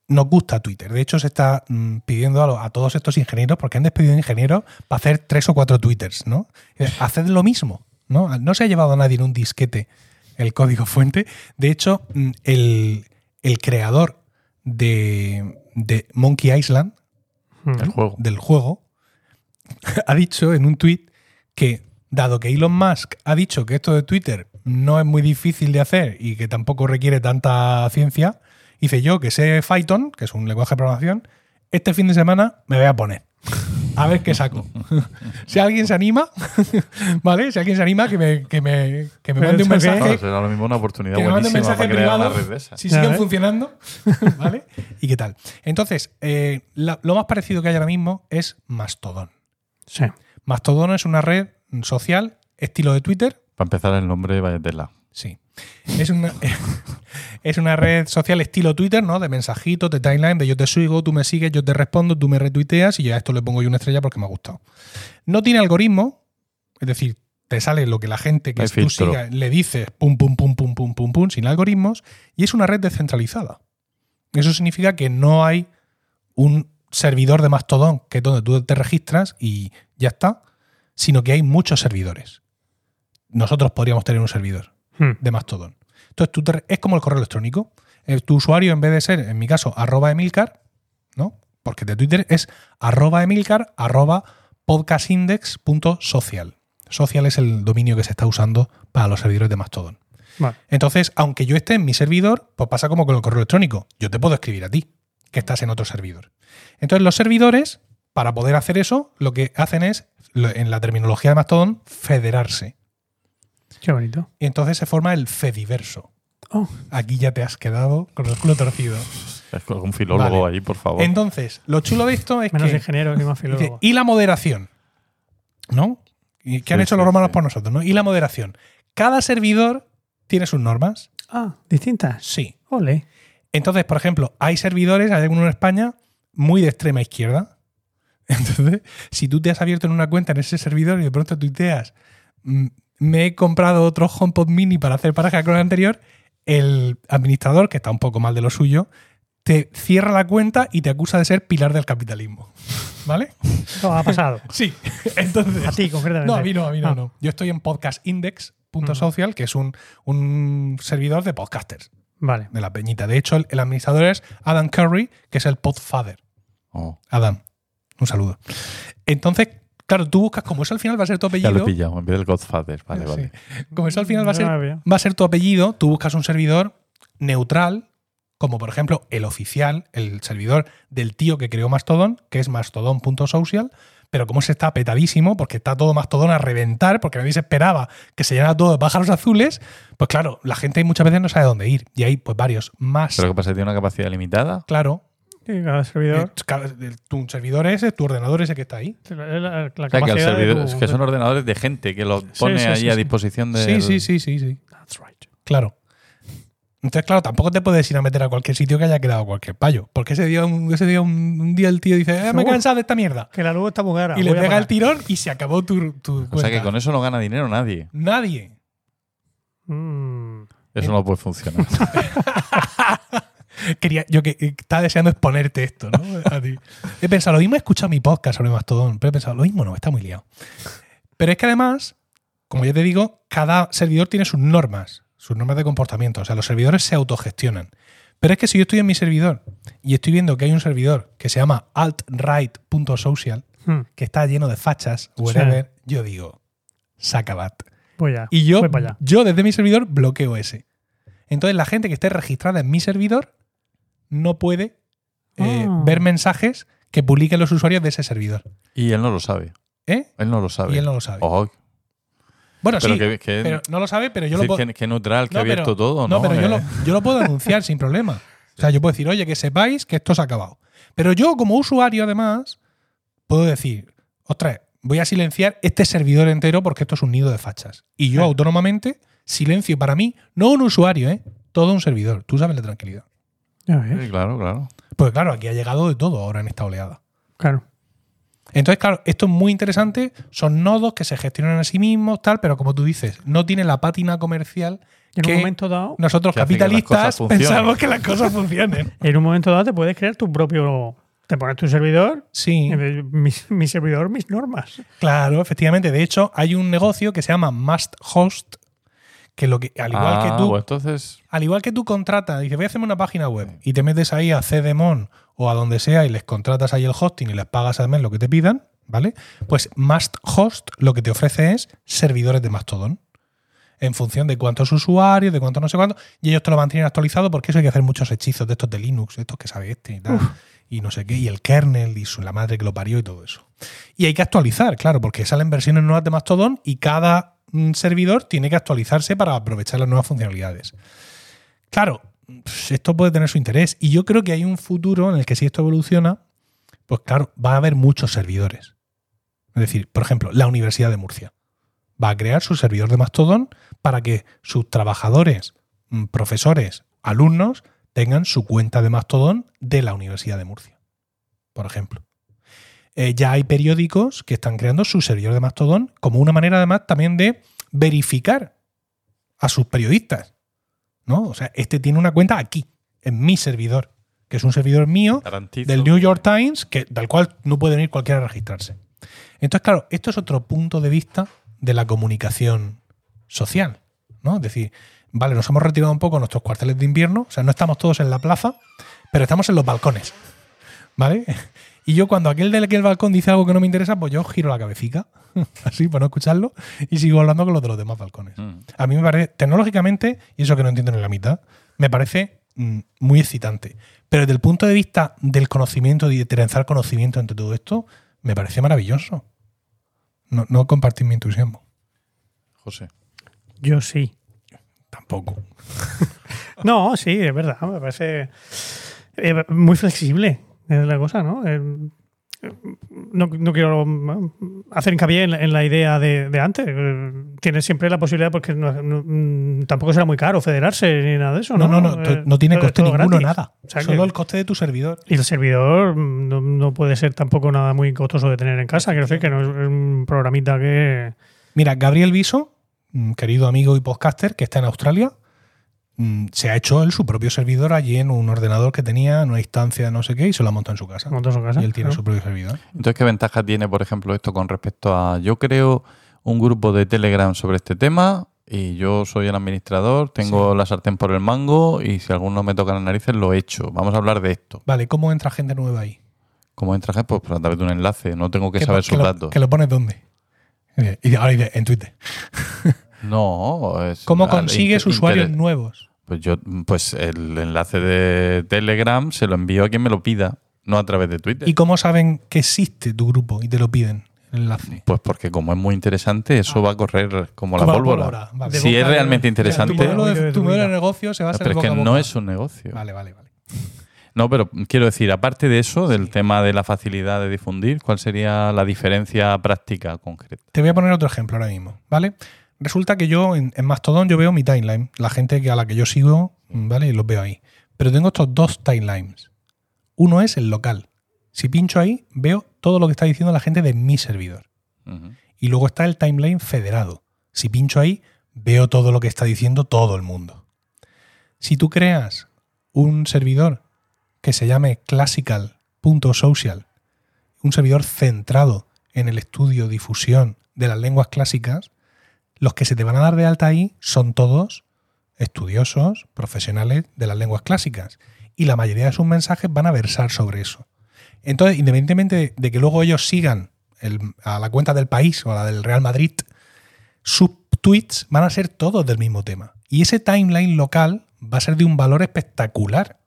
nos gusta Twitter. De hecho, se está mm, pidiendo a, lo- a todos estos ingenieros, porque han despedido ingenieros para hacer tres o cuatro Twitters, ¿no? Eh, Haced lo mismo, ¿no? No se ha llevado a nadie en un disquete el código fuente. De hecho, mm, el, el creador de, de Monkey Island, El juego. del juego, [laughs] ha dicho en un tweet que, dado que Elon Musk ha dicho que esto de Twitter no es muy difícil de hacer y que tampoco requiere tanta ciencia, dice yo que sé Python, que es un lenguaje de programación, este fin de semana me voy a poner. A ver qué saco. [laughs] si alguien se anima, [laughs] ¿vale? Si alguien se anima, que me, que me, que me mande un mensaje. Claro, será lo mismo una oportunidad Que me mande un mensaje privado si siguen ves. funcionando, [laughs] ¿vale? ¿Y qué tal? Entonces, eh, la- lo más parecido que hay ahora mismo es Mastodon. Sí. Mastodon es una red social estilo de Twitter. Para empezar, el nombre vaya tela. Sí. Es una, [laughs] es una red social estilo Twitter, ¿no? De mensajitos, de timeline, de yo te sigo, tú me sigues, yo te respondo, tú me retuiteas y yo a esto le pongo yo una estrella porque me ha gustado. No tiene algoritmo, es decir, te sale lo que la gente que tú sigas le dices, pum, pum, pum, pum, pum, pum, pum, sin algoritmos, y es una red descentralizada. Eso significa que no hay un servidor de Mastodon que es donde tú te registras y ya está, sino que hay muchos servidores. Nosotros podríamos tener un servidor Hmm. de Mastodon. Entonces, tú te- es como el correo electrónico. Eh, tu usuario, en vez de ser, en mi caso, arroba Emilcar, ¿no? Porque de Twitter es arroba Emilcar, arroba podcastindex.social. Social es el dominio que se está usando para los servidores de Mastodon. Vale. Entonces, aunque yo esté en mi servidor, pues pasa como con el correo electrónico. Yo te puedo escribir a ti, que estás en otro servidor. Entonces, los servidores, para poder hacer eso, lo que hacen es, en la terminología de Mastodon, federarse. Qué bonito. Y entonces se forma el Fediverso. Oh, Aquí ya te has quedado con el culo torcido. Es con un filólogo Vale. ahí, por favor. Entonces, lo chulo de esto es menos que. ingeniero que más filólogo. y la moderación. ¿No? ¿Y ¿Qué han hecho sí, los romanos sí. por nosotros? ¿no? Y la moderación. Cada servidor tiene sus normas. Ah, distintas. Sí. Ole. Entonces, por ejemplo, hay servidores, hay algunos en España, muy de extrema izquierda. [laughs] Entonces, si tú te has abierto en una cuenta en ese servidor y de pronto tuiteas, "Mm, me he comprado otro HomePod mini para hacer pareja con el anterior, el administrador, que está un poco mal de lo suyo, te cierra la cuenta y te acusa de ser pilar del capitalismo. [laughs] ¿Vale? Esto ha pasado. [laughs] Sí. Entonces. A ti, concretamente. No, a mí no, a mí no, Ah. no. Yo estoy en podcastindex.social, que es un, un servidor de podcasters Vale. de la peñita. De hecho, el, el administrador es Adam Curry, que es el podfather. Oh, Adam, un saludo. Entonces, claro, tú buscas, como eso al final va a ser tu ya lo he apellido, pillado, en vez del Godfather. Vale, Sí. vale. como eso al final va a ser, va a ser tu apellido, tú buscas un servidor neutral, como por ejemplo el oficial, el servidor del tío que creó Mastodon, que es mastodon.social, pero como se está petadísimo, porque está todo Mastodon a reventar, porque nadie se esperaba que se llenara todo de pájaros azules, pues claro, la gente muchas veces no sabe dónde ir. Y hay pues varios más. ¿Pero qué pasa? ¿Tiene una capacidad limitada? Claro. Y cada servidor. Eh, el- tu servidor ese, tu ordenador ese que está ahí. La, la- la O sea, que, el capacidad de servidor- tu- es que son ordenadores de gente que los pone sí, ahí sí, a sí. disposición de. Sí, sí, sí, sí, sí. That's right. Claro. Entonces, claro, tampoco te puedes ir a meter a cualquier sitio que haya quedado cualquier payo. Porque ese día, un, ese día, un, un día el tío dice, eh, me he cansado de esta mierda. Que la luz está muy cara. Y le pega el tirón y se acabó tu, tu O sea que con eso no gana dinero nadie. Nadie. Mm. Eso no puede funcionar. [laughs] Quería, yo que que estaba deseando exponerte esto, ¿no? A ti. He pensado, lo mismo he escuchado mi podcast sobre Mastodon, pero he pensado, lo mismo no, está muy liado. Pero es que además, como ya te digo, cada servidor tiene sus normas, sus normas de comportamiento. O sea, los servidores se autogestionan. Pero es que si yo estoy en mi servidor y estoy viendo que hay un servidor que se llama altright.social, Hmm. que está lleno de fachas, whatever, yo digo, sacabat. Voy a. Y yo, voy para allá. yo desde mi servidor bloqueo ese. Entonces la gente que esté registrada en mi servidor no puede eh, Ah. ver mensajes que publiquen los usuarios de ese servidor. y él no lo sabe. ¿Eh? Él no lo sabe. Y él no lo sabe. Ojo, Bueno, pero sí, que, que- pero no lo sabe, pero yo lo puedo... que, que neutral, que ha pero- abierto todo, ¿no? No, pero yo Eh, lo, yo lo puedo anunciar sin problema. O sea, yo puedo decir, oye, que sepáis que esto se ha acabado. Pero yo, como usuario, además, puedo decir, ostras, voy a silenciar este servidor entero porque esto es un nido de fachas. Y yo, Ah. autónomamente, silencio para mí, no un usuario, ¿eh? Todo un servidor. Tú sabes la tranquilidad. Ya ves, sí, claro, claro. Pues claro, aquí ha llegado de todo ahora en esta oleada. Claro. Entonces, claro, esto es muy interesante. Son nodos que se gestionan a sí mismos, tal, pero como tú dices, no tienen la pátina comercial En que un momento dado, nosotros Que que capitalistas funcionen. pensamos que las cosas funcionen. [laughs] en un momento dado te puedes crear tu propio. Te pones tu servidor, Sí, mi, mi servidor, mis normas. claro, efectivamente. De hecho, hay un negocio que se llama Must Host, que lo que, al igual ah, que tú, pues entonces. al igual que tú contratas, dices, voy a hacerme una página web y te metes ahí a CDMON o a donde sea y les contratas ahí el hosting y les pagas al mes lo que te pidan, ¿vale? Pues Must Host lo que te ofrece es servidores de Mastodon. En función de cuántos usuarios, de cuántos no sé cuántos, y ellos te lo mantienen actualizado porque eso hay que hacer muchos hechizos de estos de Linux, estos que sabe este y tal, y no sé qué, y el kernel y su, la madre que lo parió y todo eso. Y hay que actualizar, claro, porque salen versiones nuevas de Mastodon y cada mm, servidor tiene que actualizarse para aprovechar las nuevas funcionalidades. Claro, pues, esto puede tener su interés. Y yo creo que hay un futuro en el que si esto evoluciona, pues claro, va a haber muchos servidores. Es decir, por ejemplo, la Universidad de Murcia va a crear su servidor de Mastodon para que sus trabajadores, mm, profesores, alumnos tengan su cuenta de Mastodon de la Universidad de Murcia, por ejemplo. Eh, ya hay periódicos que están creando su servidor de Mastodon como una manera además también de verificar a sus periodistas. ¿No? O sea, este tiene una cuenta aquí, en mi servidor, que es un servidor mío Garantizo. del New York Times, que, del cual no puede venir cualquiera a registrarse. Entonces, claro, esto es otro punto de vista de la comunicación social, ¿no? Es decir, vale, nos hemos retirado un poco nuestros cuarteles de invierno, o sea, no estamos todos en la plaza, pero estamos en los balcones, ¿vale? Y yo cuando aquel del que el balcón dice algo que no me interesa, pues yo giro la cabecita, [laughs] así, para no escucharlo, y sigo hablando con los de los demás balcones. Mm. A mí me parece, tecnológicamente, y eso que no entiendo ni la mitad, me parece mm, muy excitante. Pero desde el punto de vista del conocimiento de trenzar conocimiento entre todo esto, me parece maravilloso. No, no compartís mi entusiasmo. José. Yo sí. Tampoco. [laughs] No, sí, es verdad. Me parece eh, muy flexible. Es la cosa, ¿no? Eh, no, no quiero hacer hincapié en, la- en la idea de, de antes. Eh, Tienes siempre la posibilidad, porque no- no- mm, tampoco será muy caro federarse ni nada de eso, No, ¿no? no, no. Eh, no tiene coste ninguno, gratis. nada. O sea que- Solo el coste de tu servidor. Y el servidor mm, no, puede ser tampoco nada muy costoso de tener en casa. Quiero decir que no es un programita que. Mira, Gabriel Viso, mm, querido amigo y podcaster que está en Australia, se ha hecho él su propio servidor allí en un ordenador que tenía, en una instancia no sé qué, y se lo ha montado en su casa. monta su casa. Y él tiene claro. su propio servidor. Entonces, ¿qué ventaja tiene, por ejemplo, esto con respecto a yo creo un grupo de Telegram sobre este tema y yo soy el administrador, tengo la sartén por el mango y si alguno me toca las narices lo he hecho. Vamos a hablar de esto. Vale, ¿cómo entra gente nueva ahí? ¿Cómo entra gente? Pues a través de un enlace, no tengo que, ¿Que saber sus que lo, datos. ¿Que lo pones dónde? Y ahora dice, en Twitter. No, es ¿Cómo consigues usuarios nuevos? Pues yo, pues el enlace de Telegram se lo envío a quien me lo pida, no a través de Twitter. ¿Y cómo saben que existe tu grupo y te lo piden? El enlace. Pues porque como es muy interesante, eso va a correr como la Como la pólvora. pólvora, vale. Si es realmente Tu interesante, modelo de, de tu modelo de negocio se basa pero en es que boca no boca. es un negocio. Vale, vale, vale. No, pero quiero decir, aparte de eso, del tema de la facilidad de difundir, ¿cuál sería la diferencia práctica concreta? Te voy a poner otro ejemplo ahora mismo, ¿vale? Resulta que yo en, en Mastodon yo veo mi timeline, la gente que a la que yo sigo, ¿vale? Y los veo ahí. Pero tengo estos dos timelines. Uno es el local. Si pincho ahí, veo todo lo que está diciendo la gente de mi servidor. Y luego está el timeline federado. Si pincho ahí, veo todo lo que está diciendo todo el mundo. Si tú creas un servidor que se llame classical.social, un servidor centrado en el estudio, difusión de las lenguas clásicas, los que se te van a dar de alta ahí son todos estudiosos, profesionales de las lenguas clásicas. Y la mayoría de sus mensajes van a versar sobre eso. Entonces, independientemente de, que luego ellos sigan a la cuenta del país o a la del Real Madrid, sus tweets van a ser todos del mismo tema. Y ese timeline local va a ser de un valor espectacular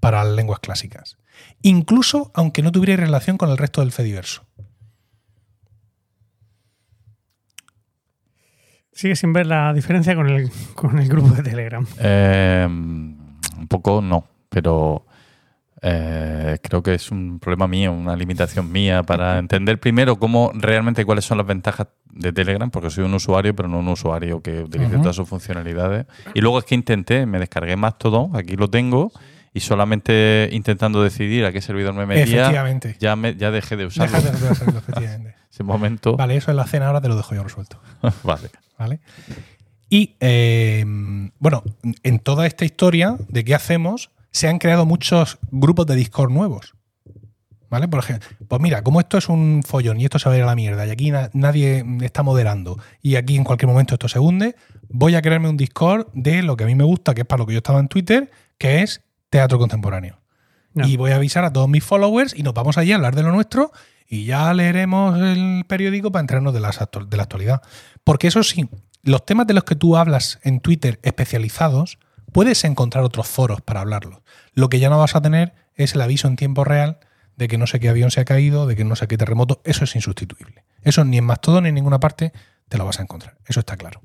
para las lenguas clásicas. Incluso aunque no tuviera relación con el resto del Fediverso. Sigue sin ver la diferencia con el, con el grupo de Telegram. Eh, un poco no, pero eh, creo que es un problema mío, una limitación mía para entender primero cómo realmente cuáles son las ventajas de Telegram, porque soy un usuario, pero no un usuario que utilice todas sus funcionalidades. Y luego es que intenté, me descargué Mastodon, aquí lo tengo, y solamente intentando decidir a qué servidor me metía, ya, me, ya dejé de usarlo. Déjate de efectivamente. Ese momento. Vale, eso en la cena ahora te lo dejo yo resuelto. [laughs] Vale. ¿Vale? Y eh, bueno, en toda esta historia de qué hacemos, se han creado muchos grupos de Discord nuevos. ¿Vale? Por ejemplo, pues mira, como esto es un follón y esto se va a ir a la mierda y aquí na- nadie está moderando y aquí en cualquier momento esto se hunde, voy a crearme un Discord de lo que a mí me gusta, que es para lo que yo estaba en Twitter, que es teatro contemporáneo. Y voy a avisar a todos mis followers y nos vamos allí a hablar de lo nuestro y ya leeremos el periódico para enterarnos de, las de la actualidad. Porque eso sí, los temas de los que tú hablas en Twitter especializados, puedes encontrar otros foros para hablarlos. Lo que ya no vas a tener es el aviso en tiempo real de que no sé qué avión se ha caído, de que no sé qué terremoto. Eso es insustituible. Eso ni en Mastodon ni en ninguna parte te lo vas a encontrar. Eso está claro.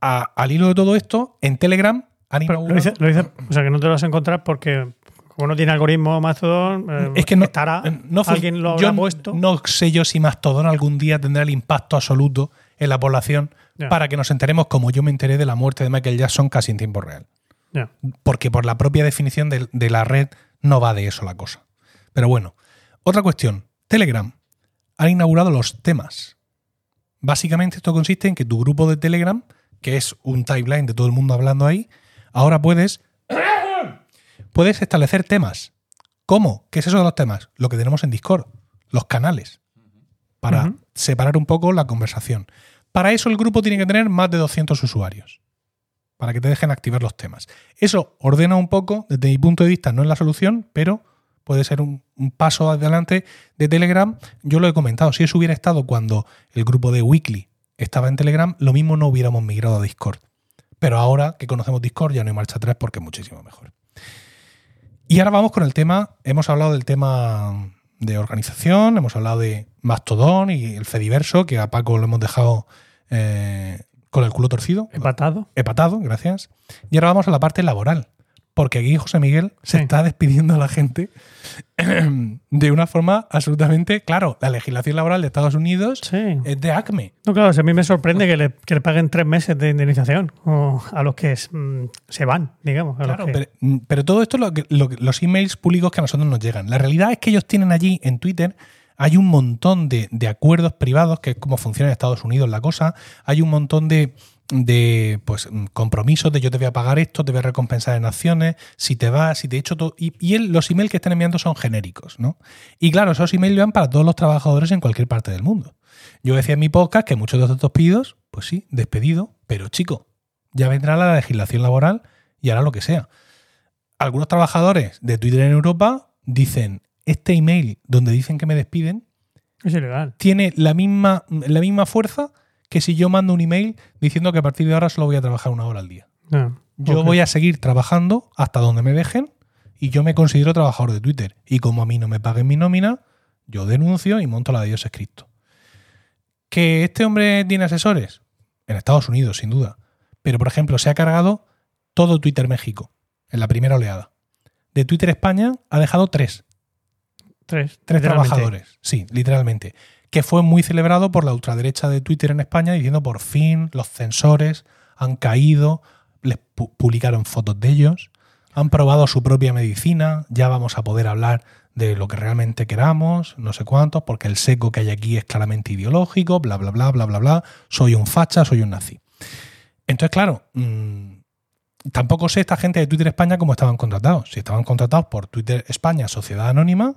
A- al hilo de todo esto, en Telegram han Pero lo inaugurado- dice, lo dice- o sea, que no te lo vas a encontrar porque como no tiene algoritmo Mastodon, eh, Es que no, estará, no fu- alguien lo yo habrá puesto. No sé yo si Mastodon algún día tendrá el impacto absoluto en la población para que nos enteremos como yo me enteré de la muerte de Michael Jackson casi en tiempo real. Porque por la propia definición de, de la red no va de eso la cosa. Pero bueno, otra cuestión. Telegram ha inaugurado los temas. Básicamente esto consiste en que tu grupo de Telegram, que es un timeline de todo el mundo hablando ahí, ahora puedes, puedes establecer temas. ¿Cómo? ¿Qué es eso de los temas? Lo que tenemos en Discord, los canales, para separar un poco la conversación. Para eso el grupo tiene que tener más de 200 usuarios, para que te dejen activar los temas. Eso ordena un poco, desde mi punto de vista no es la solución, pero puede ser un, un paso adelante de Telegram. Yo lo he comentado, si eso hubiera estado cuando el grupo de Weekly estaba en Telegram, lo mismo no hubiéramos migrado a Discord. Pero ahora que conocemos Discord ya no hay marcha atrás porque es muchísimo mejor. Y ahora vamos con el tema, hemos hablado del tema de organización, hemos hablado de Mastodon y el Fediverso, que a Paco lo hemos dejado eh, con el culo torcido. Empatado. Empatado, gracias. Y ahora vamos a la parte laboral. Porque aquí José Miguel se Sí. está despidiendo a la gente [clears throat] de una forma absolutamente. Claro, la legislación laboral de Estados Unidos Sí. es de ACME. No, claro, a mí me sorprende que le, que le paguen tres meses de indemnización o a los que mm, se van, digamos. a los Claro, que- pero, mm, pero todo esto es lo los emails públicos que a nosotros nos llegan. La realidad es que ellos tienen allí en Twitter, hay un montón de, de acuerdos privados, que es como funciona en Estados Unidos la cosa. Hay un montón de, de pues, compromisos de yo te voy a pagar esto, te voy a recompensar en acciones, si te vas, si te he hecho todo. Y, y él- los emails que están enviando son genéricos, ¿no? Y claro, esos emails van para todos los trabajadores en cualquier parte del mundo. Yo decía en mi podcast que muchos de estos pedidos, pues sí, despedido, pero chico, ya vendrá la legislación laboral y hará lo que sea. Algunos trabajadores de Twitter en Europa dicen, este email donde dicen que me despiden es ilegal. tiene la misma, la misma fuerza que si yo mando un email diciendo que a partir de ahora solo voy a trabajar una hora al día. No. Yo voy a seguir trabajando hasta donde me dejen y yo me considero trabajador de Twitter. Y como a mí no me paguen mi nómina, yo denuncio y monto la de Dios es Cristo. ¿Que este hombre tiene asesores? En Estados Unidos, sin duda. Pero, por ejemplo, se ha cargado todo Twitter México en la primera oleada. De Twitter España ha dejado tres. Tres. Tres trabajadores. Sí, literalmente. Que fue muy celebrado por la ultraderecha de Twitter en España diciendo por fin los censores han caído, les pu- publicaron fotos de ellos, han probado su propia medicina, ya vamos a poder hablar de lo que realmente queramos, no sé cuántos, porque el seco que hay aquí es claramente ideológico, bla, bla, bla, bla, bla, bla, soy un facha, soy un nazi. Entonces, claro, mm, tampoco sé esta gente de Twitter España cómo estaban contratados. Si estaban contratados por Twitter España, Sociedad Anónima,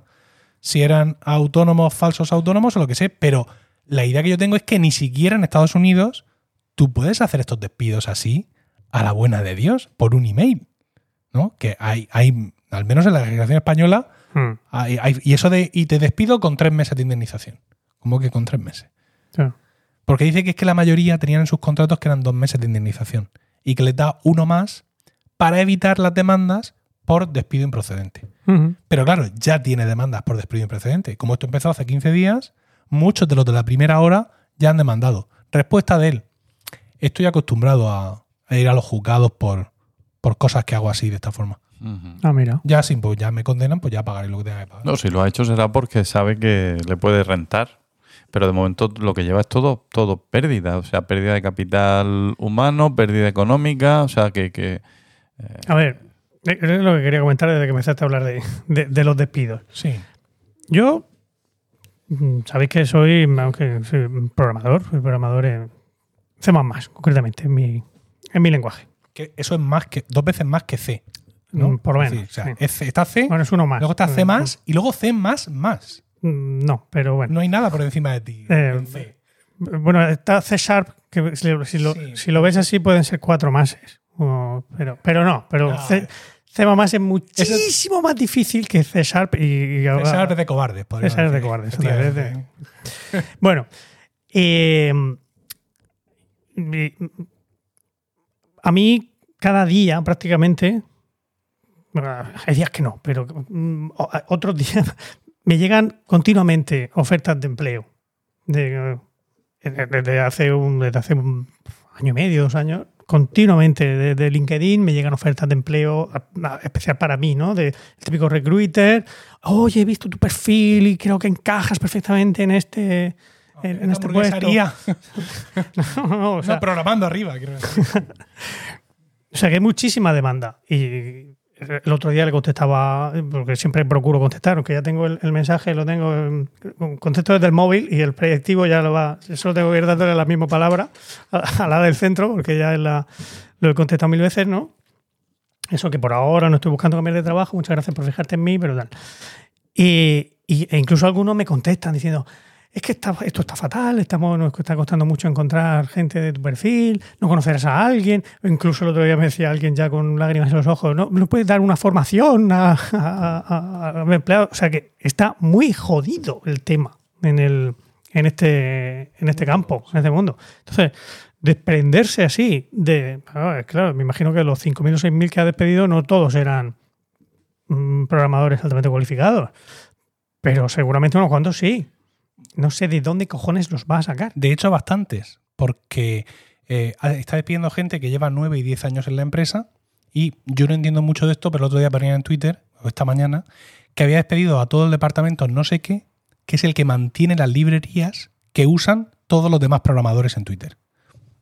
si eran autónomos, falsos autónomos o lo que sé, pero la idea que yo tengo es que ni siquiera en Estados Unidos tú puedes hacer estos despidos así a la buena de Dios por un email, ¿no? Que hay, hay al menos en la legislación española, Hmm, hay- hay- y eso de y te despido con tres meses de indemnización. ¿Cómo que con tres meses? Porque dice que es que la mayoría tenían en sus contratos que eran dos meses de indemnización y que les da uno más para evitar las demandas por despido improcedente. Pero claro, ya tiene demandas por despido improcedente. Como esto empezó hace 15 días, muchos de los de la primera hora ya han demandado. Respuesta de él. Estoy acostumbrado a, a ir a los juzgados por, por cosas que hago así, de esta forma. Ah, mira. Ya si pues, ya me condenan, pues ya pagaré lo que tenga que pagar. No, si lo ha hecho será porque sabe que le puede rentar. Pero de momento lo que lleva es todo, todo pérdida. O sea, pérdida de capital humano, pérdida económica. O sea, que, que A ver, eh, es lo que quería comentar desde que empezaste a hablar de, de- de los despidos. Sí. Yo, mm, sabéis que soy, aunque soy programador, soy programador en C++, concretamente, en mi, en mi lenguaje. Que eso es más que dos veces más que C. ¿no? Mm, por lo menos, o sea, sí. es está C, Bueno, es uno más. luego está C más y luego C más más. Mm, No, pero bueno. No hay nada por encima de ti. Eh, en C. Bueno, está C Sharp, que si, lo- si lo, Sí. si lo ves así pueden ser cuatro máses. Pero, pero no, pero No. C, C++ es muchísimo más difícil que C Sharp y, y ahora- Esa es de cobardes. Esa es de cobardes, de-. Bueno, eh, mi- a mí cada día prácticamente, hay días que no, pero mm, otros [laughs] días me llegan continuamente ofertas de empleo. De, eh, desde, hace un, desde hace un año y medio, dos años, continuamente desde LinkedIn me llegan ofertas de empleo a- a- especial para mí, ¿no? De el típico recruiter, oye, he visto tu perfil y creo que encajas perfectamente en este, en, en este puesto. hamburguesería. [laughs] No, no, o sea, no, programando arriba, decir. [laughs] O sea que hay muchísima demanda. Y el otro día le contestaba, porque siempre procuro contestar, aunque ya tengo el, mensaje, lo tengo, en- contesto desde el móvil y el proyectivo ya lo va, solo tengo que ir dándole la misma palabra a, la del centro, porque ya lo he contestado mil veces, ¿no? Eso que por ahora no estoy buscando cambiar de trabajo, muchas gracias por fijarte en mí, pero tal. Y- e incluso algunos me contestan diciendo, es que está- esto está fatal, estamos, nos está costando mucho encontrar gente de tu perfil, no conocerás a alguien, incluso el otro día me decía alguien ya con lágrimas en los ojos, no, no puedes dar una formación a, a, a- empleados. O sea que está muy jodido el tema en, el, en, este, en este campo, en este mundo. Entonces, desprenderse así de... Claro, me imagino que los 5.000 o 6.000 que ha despedido no todos eran mm, programadores altamente cualificados, pero seguramente unos cuantos sí. No sé de dónde cojones los va a sacar. De hecho, bastantes, porque eh, está despidiendo gente que lleva 9 y 10 años en la empresa y yo no entiendo mucho de esto, pero el otro día ponía en Twitter, o esta mañana, que había despedido a todo el departamento no sé qué, que es el que mantiene las librerías que usan todos los demás programadores en Twitter.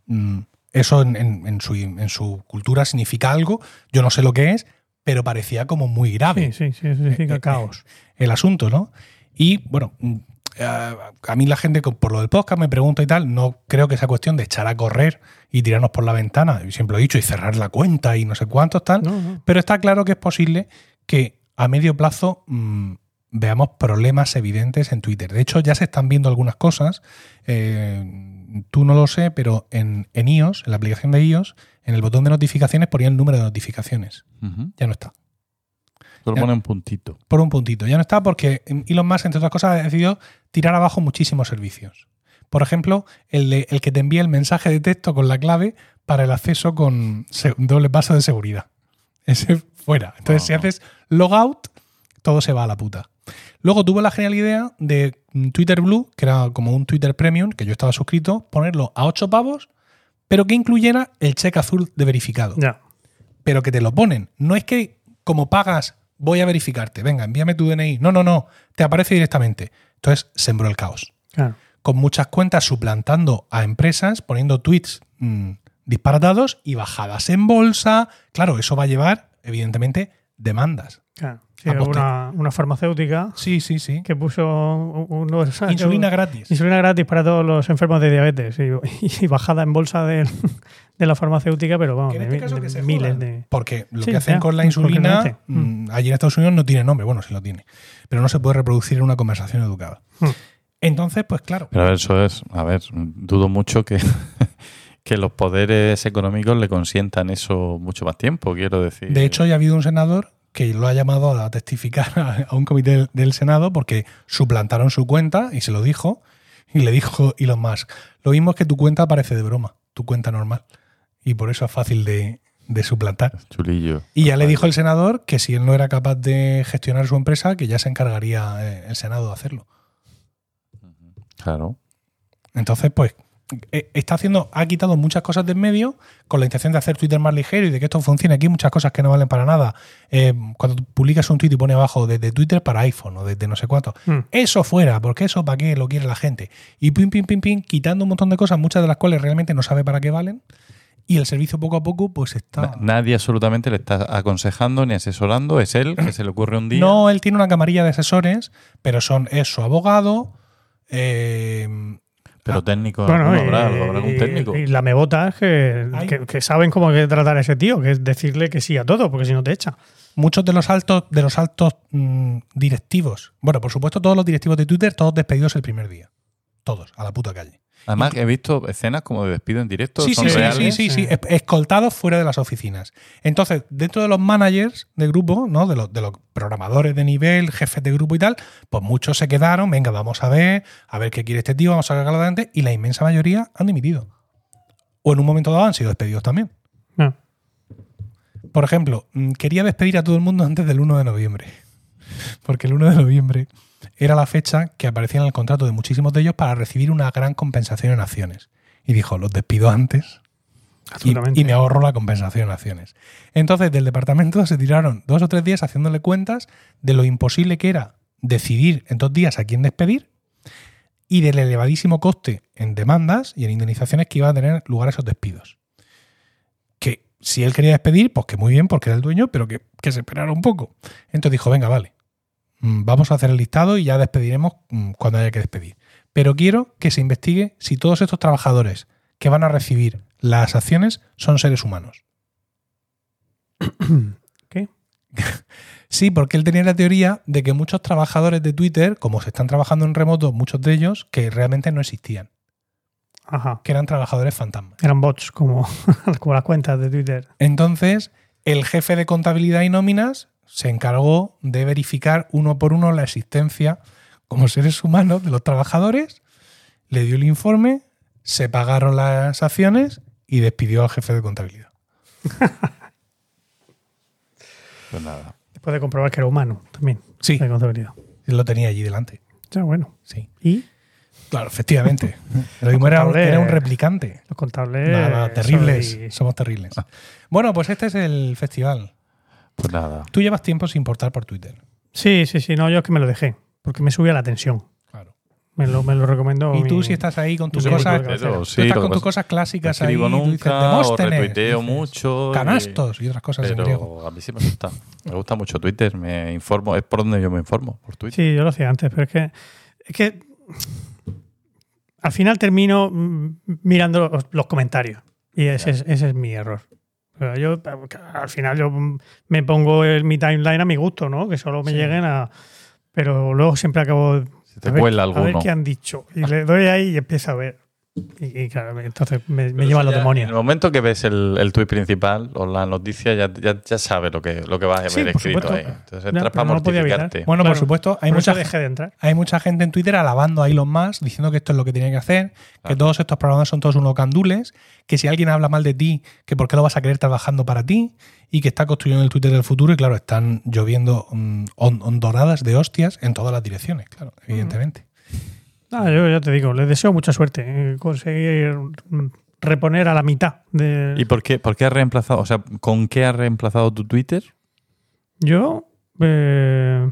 Mm, Eso en, en- en su, en su cultura significa algo, yo no sé lo que es, pero parecía como muy grave Sí, sí, sí, eso significa Eh, eh, caos. el asunto, ¿no? Y bueno, mm, a mí la gente por lo del podcast me pregunta y tal, no creo que sea cuestión de echar a correr y tirarnos por la ventana, siempre lo he dicho, y cerrar la cuenta y no sé cuántos tal, No, no. pero está claro que es posible que a medio plazo mm, veamos problemas evidentes en Twitter. De hecho, ya se están viendo algunas cosas, eh, tú no lo sé, pero en, en iOS, en la aplicación de iOS, en el botón de notificaciones ponía el número de notificaciones. Ya no está. Solo Ya. pone un puntito. por un puntito. Ya no está porque Elon Musk, entre otras cosas, ha decidido tirar abajo muchísimos servicios. Por ejemplo, el, de- el que te envía el mensaje de texto con la clave para el acceso con doble paso de seguridad. Ese fuera. Entonces, si Ah. haces logout, todo se va a la puta. Luego tuvo la genial idea de mm, Twitter Blue, que era como un Twitter Premium, que yo estaba suscrito, ponerlo a 8 pavos, pero que incluyera el cheque azul de verificado. Ya. Pero que te lo ponen. No es que como pagas, voy a verificarte. Venga, envíame tu DNI. No, no, no. Te aparece directamente. Entonces sembró el caos. Claro. Con muchas cuentas suplantando a empresas, poniendo tweets mm, disparatados y bajadas en bolsa. Claro, eso va a llevar, evidentemente, demandas. claro. Sí, una, una farmacéutica Sí, sí, sí. que puso un- unos Insulina gratis. Insulina gratis para todos los enfermos de diabetes y, y bajada en bolsa de, de la farmacéutica, pero vamos, de, este caso de que se miles jodan, de. Porque lo Sí, que hacen ya, con la insulina, merece. mm, allí en Estados Unidos no tiene nombre, bueno, sí lo tiene, pero no se puede reproducir en una conversación educada. Mm. Entonces, pues claro, Pero a ver, eso es, a ver, dudo mucho que, [laughs] que los poderes económicos le consientan eso mucho más tiempo, quiero decir. de hecho ya ha habido un senador que lo ha llamado a testificar a, a un comité del, del Senado porque suplantaron su cuenta y se lo dijo, y le dijo Elon Musk, lo mismo es que tu cuenta parece de broma, tu cuenta normal, y por eso es fácil de, de suplantar. Chulillo. Y ya le dijo el senador que si él no era capaz de gestionar su empresa, que ya se encargaría eh, el Senado de hacerlo. Claro. Entonces, pues, está haciendo, ha quitado muchas cosas del medio con la intención de hacer Twitter más ligero y de que esto funcione. Aquí hay muchas cosas que no valen para nada. Eh, cuando tú publicas un tweet y pone abajo desde Twitter para iPhone o desde no sé cuánto. Mm. Eso fuera, porque eso para qué lo quiere la gente. Y pim, pim, pim, pim, quitando un montón de cosas, muchas de las cuales realmente no sabe para qué valen. Y el servicio poco a poco, pues está. Na- Nadie absolutamente le está aconsejando ni asesorando, es él que se le ocurre un día. No, él tiene una camarilla de asesores, pero son es su abogado. eh, pero Ah. técnico, Bueno, ¿alguno y, habrá, habrá algún técnico. y la mebota es que, que, que saben cómo hay que tratar a ese tío, que es decirle que sí a todo, porque si no te echa. muchos de los altos, de los altos mm, directivos. Bueno, por supuesto, todos los directivos de Twitter, todos despedidos el primer día. Todos, a la puta calle. Además, he visto escenas como de despido en directo. Sí, son sí, sí, reales. sí, sí, sí, Sí. es- escoltados fuera de las oficinas. Entonces, dentro de los managers de grupo, ¿no? De los, de los programadores de nivel, jefes de grupo y tal, pues muchos se quedaron, venga, vamos a ver, a ver qué quiere este tío, vamos a sacarlo adelante, y la inmensa mayoría han dimitido. O en un momento dado han sido despedidos también. No. Por ejemplo, mm, quería despedir a todo el mundo antes del 1 de noviembre. [laughs] Porque el 1 de noviembre era la fecha que aparecía en el contrato de muchísimos de ellos para recibir una gran compensación en acciones. Y dijo, los despido antes y, y me ahorro la compensación en acciones. Entonces, del departamento se tiraron dos o tres días haciéndole cuentas de lo imposible que era decidir en dos días a quién despedir y del elevadísimo coste en demandas y en indemnizaciones que iba a tener lugar esos despidos. Que si él quería despedir, pues que muy bien, porque era el dueño, pero que, que se esperara un poco. Entonces dijo, venga, vale, vamos a hacer el listado y ya despediremos mm, cuando haya que despedir. Pero quiero que se investigue si todos estos trabajadores que van a recibir las acciones son seres humanos. [coughs] ¿Qué? [laughs] Sí, porque él tenía la teoría de que muchos trabajadores de Twitter, como se están trabajando en remoto, muchos de ellos, que realmente no existían, Ajá. que eran trabajadores fantasmas. Eran bots, como, [laughs] como las cuentas de Twitter. Entonces, el jefe de contabilidad y nóminas se encargó de verificar uno por uno la existencia como seres humanos de los trabajadores, le dio el informe, se pagaron las acciones y despidió al jefe de contabilidad. [laughs] Pues nada. Después de comprobar que era humano también. Sí. De contabilidad. Él lo tenía allí delante. Ya, bueno. Sí. Y Claro, efectivamente. [laughs] Lo mismo era, un- contable- era un replicante. los contables. Nada, terribles. soy- Somos terribles. Bueno, pues este es el festival. Pues nada. Tú llevas tiempo sin portar por Twitter. Sí, sí, sí. No, yo es que me lo dejé. Porque me subía la tensión. Claro. Me lo, me lo recomendó. Y tú si estás ahí con tus cosas, tuitero, tú Pero sí, estás con tus cosas No clásicas ahí, escribo tú dices, nunca o retuiteo dices, mucho. Canastos y otras cosas en griego. Pero a mí sí me gusta. Me gusta mucho Twitter. Me informo. Es por donde yo me informo. Por Twitter. Sí, yo lo hacía antes, pero es que. Es que. Al final termino mirando los, los comentarios. Y ese, es, ese es mi error. Pero yo, al final, yo me pongo el, mi timeline a mi gusto, ¿no? Que solo me Sí. lleguen a. Pero luego siempre acabo. Se te a ver- cuela A ver qué han dicho. Y le doy ahí y empiezo a ver. Y, y claro, entonces me, me lleva a los Ya, En el demonios. momento que ves el, el tuit principal o la noticia, ya, ya, ya sabes lo que, lo que vas a ver Sí, escrito supuesto. ahí. Entonces entras para no lo podía evitar. mortificarte. Bueno, Claro, por supuesto, hay por mucha, dejé de entrar. hay mucha gente en Twitter alabando a Elon Musk, diciendo que esto es lo que tenía que hacer, que todos estos programas son todos unos candules, que si alguien habla mal de ti, que por qué lo vas a querer trabajando para ti, y que está construyendo el Twitter del futuro, y claro, están lloviendo mm, on- ondoradas de hostias en todas las direcciones, claro, evidentemente. Ah, yo ya te digo, les deseo mucha suerte. eh, conseguir reponer a la mitad de. ¿Y por qué, por qué has reemplazado? O sea, ¿con qué has reemplazado tu Twitter? Yo. eh,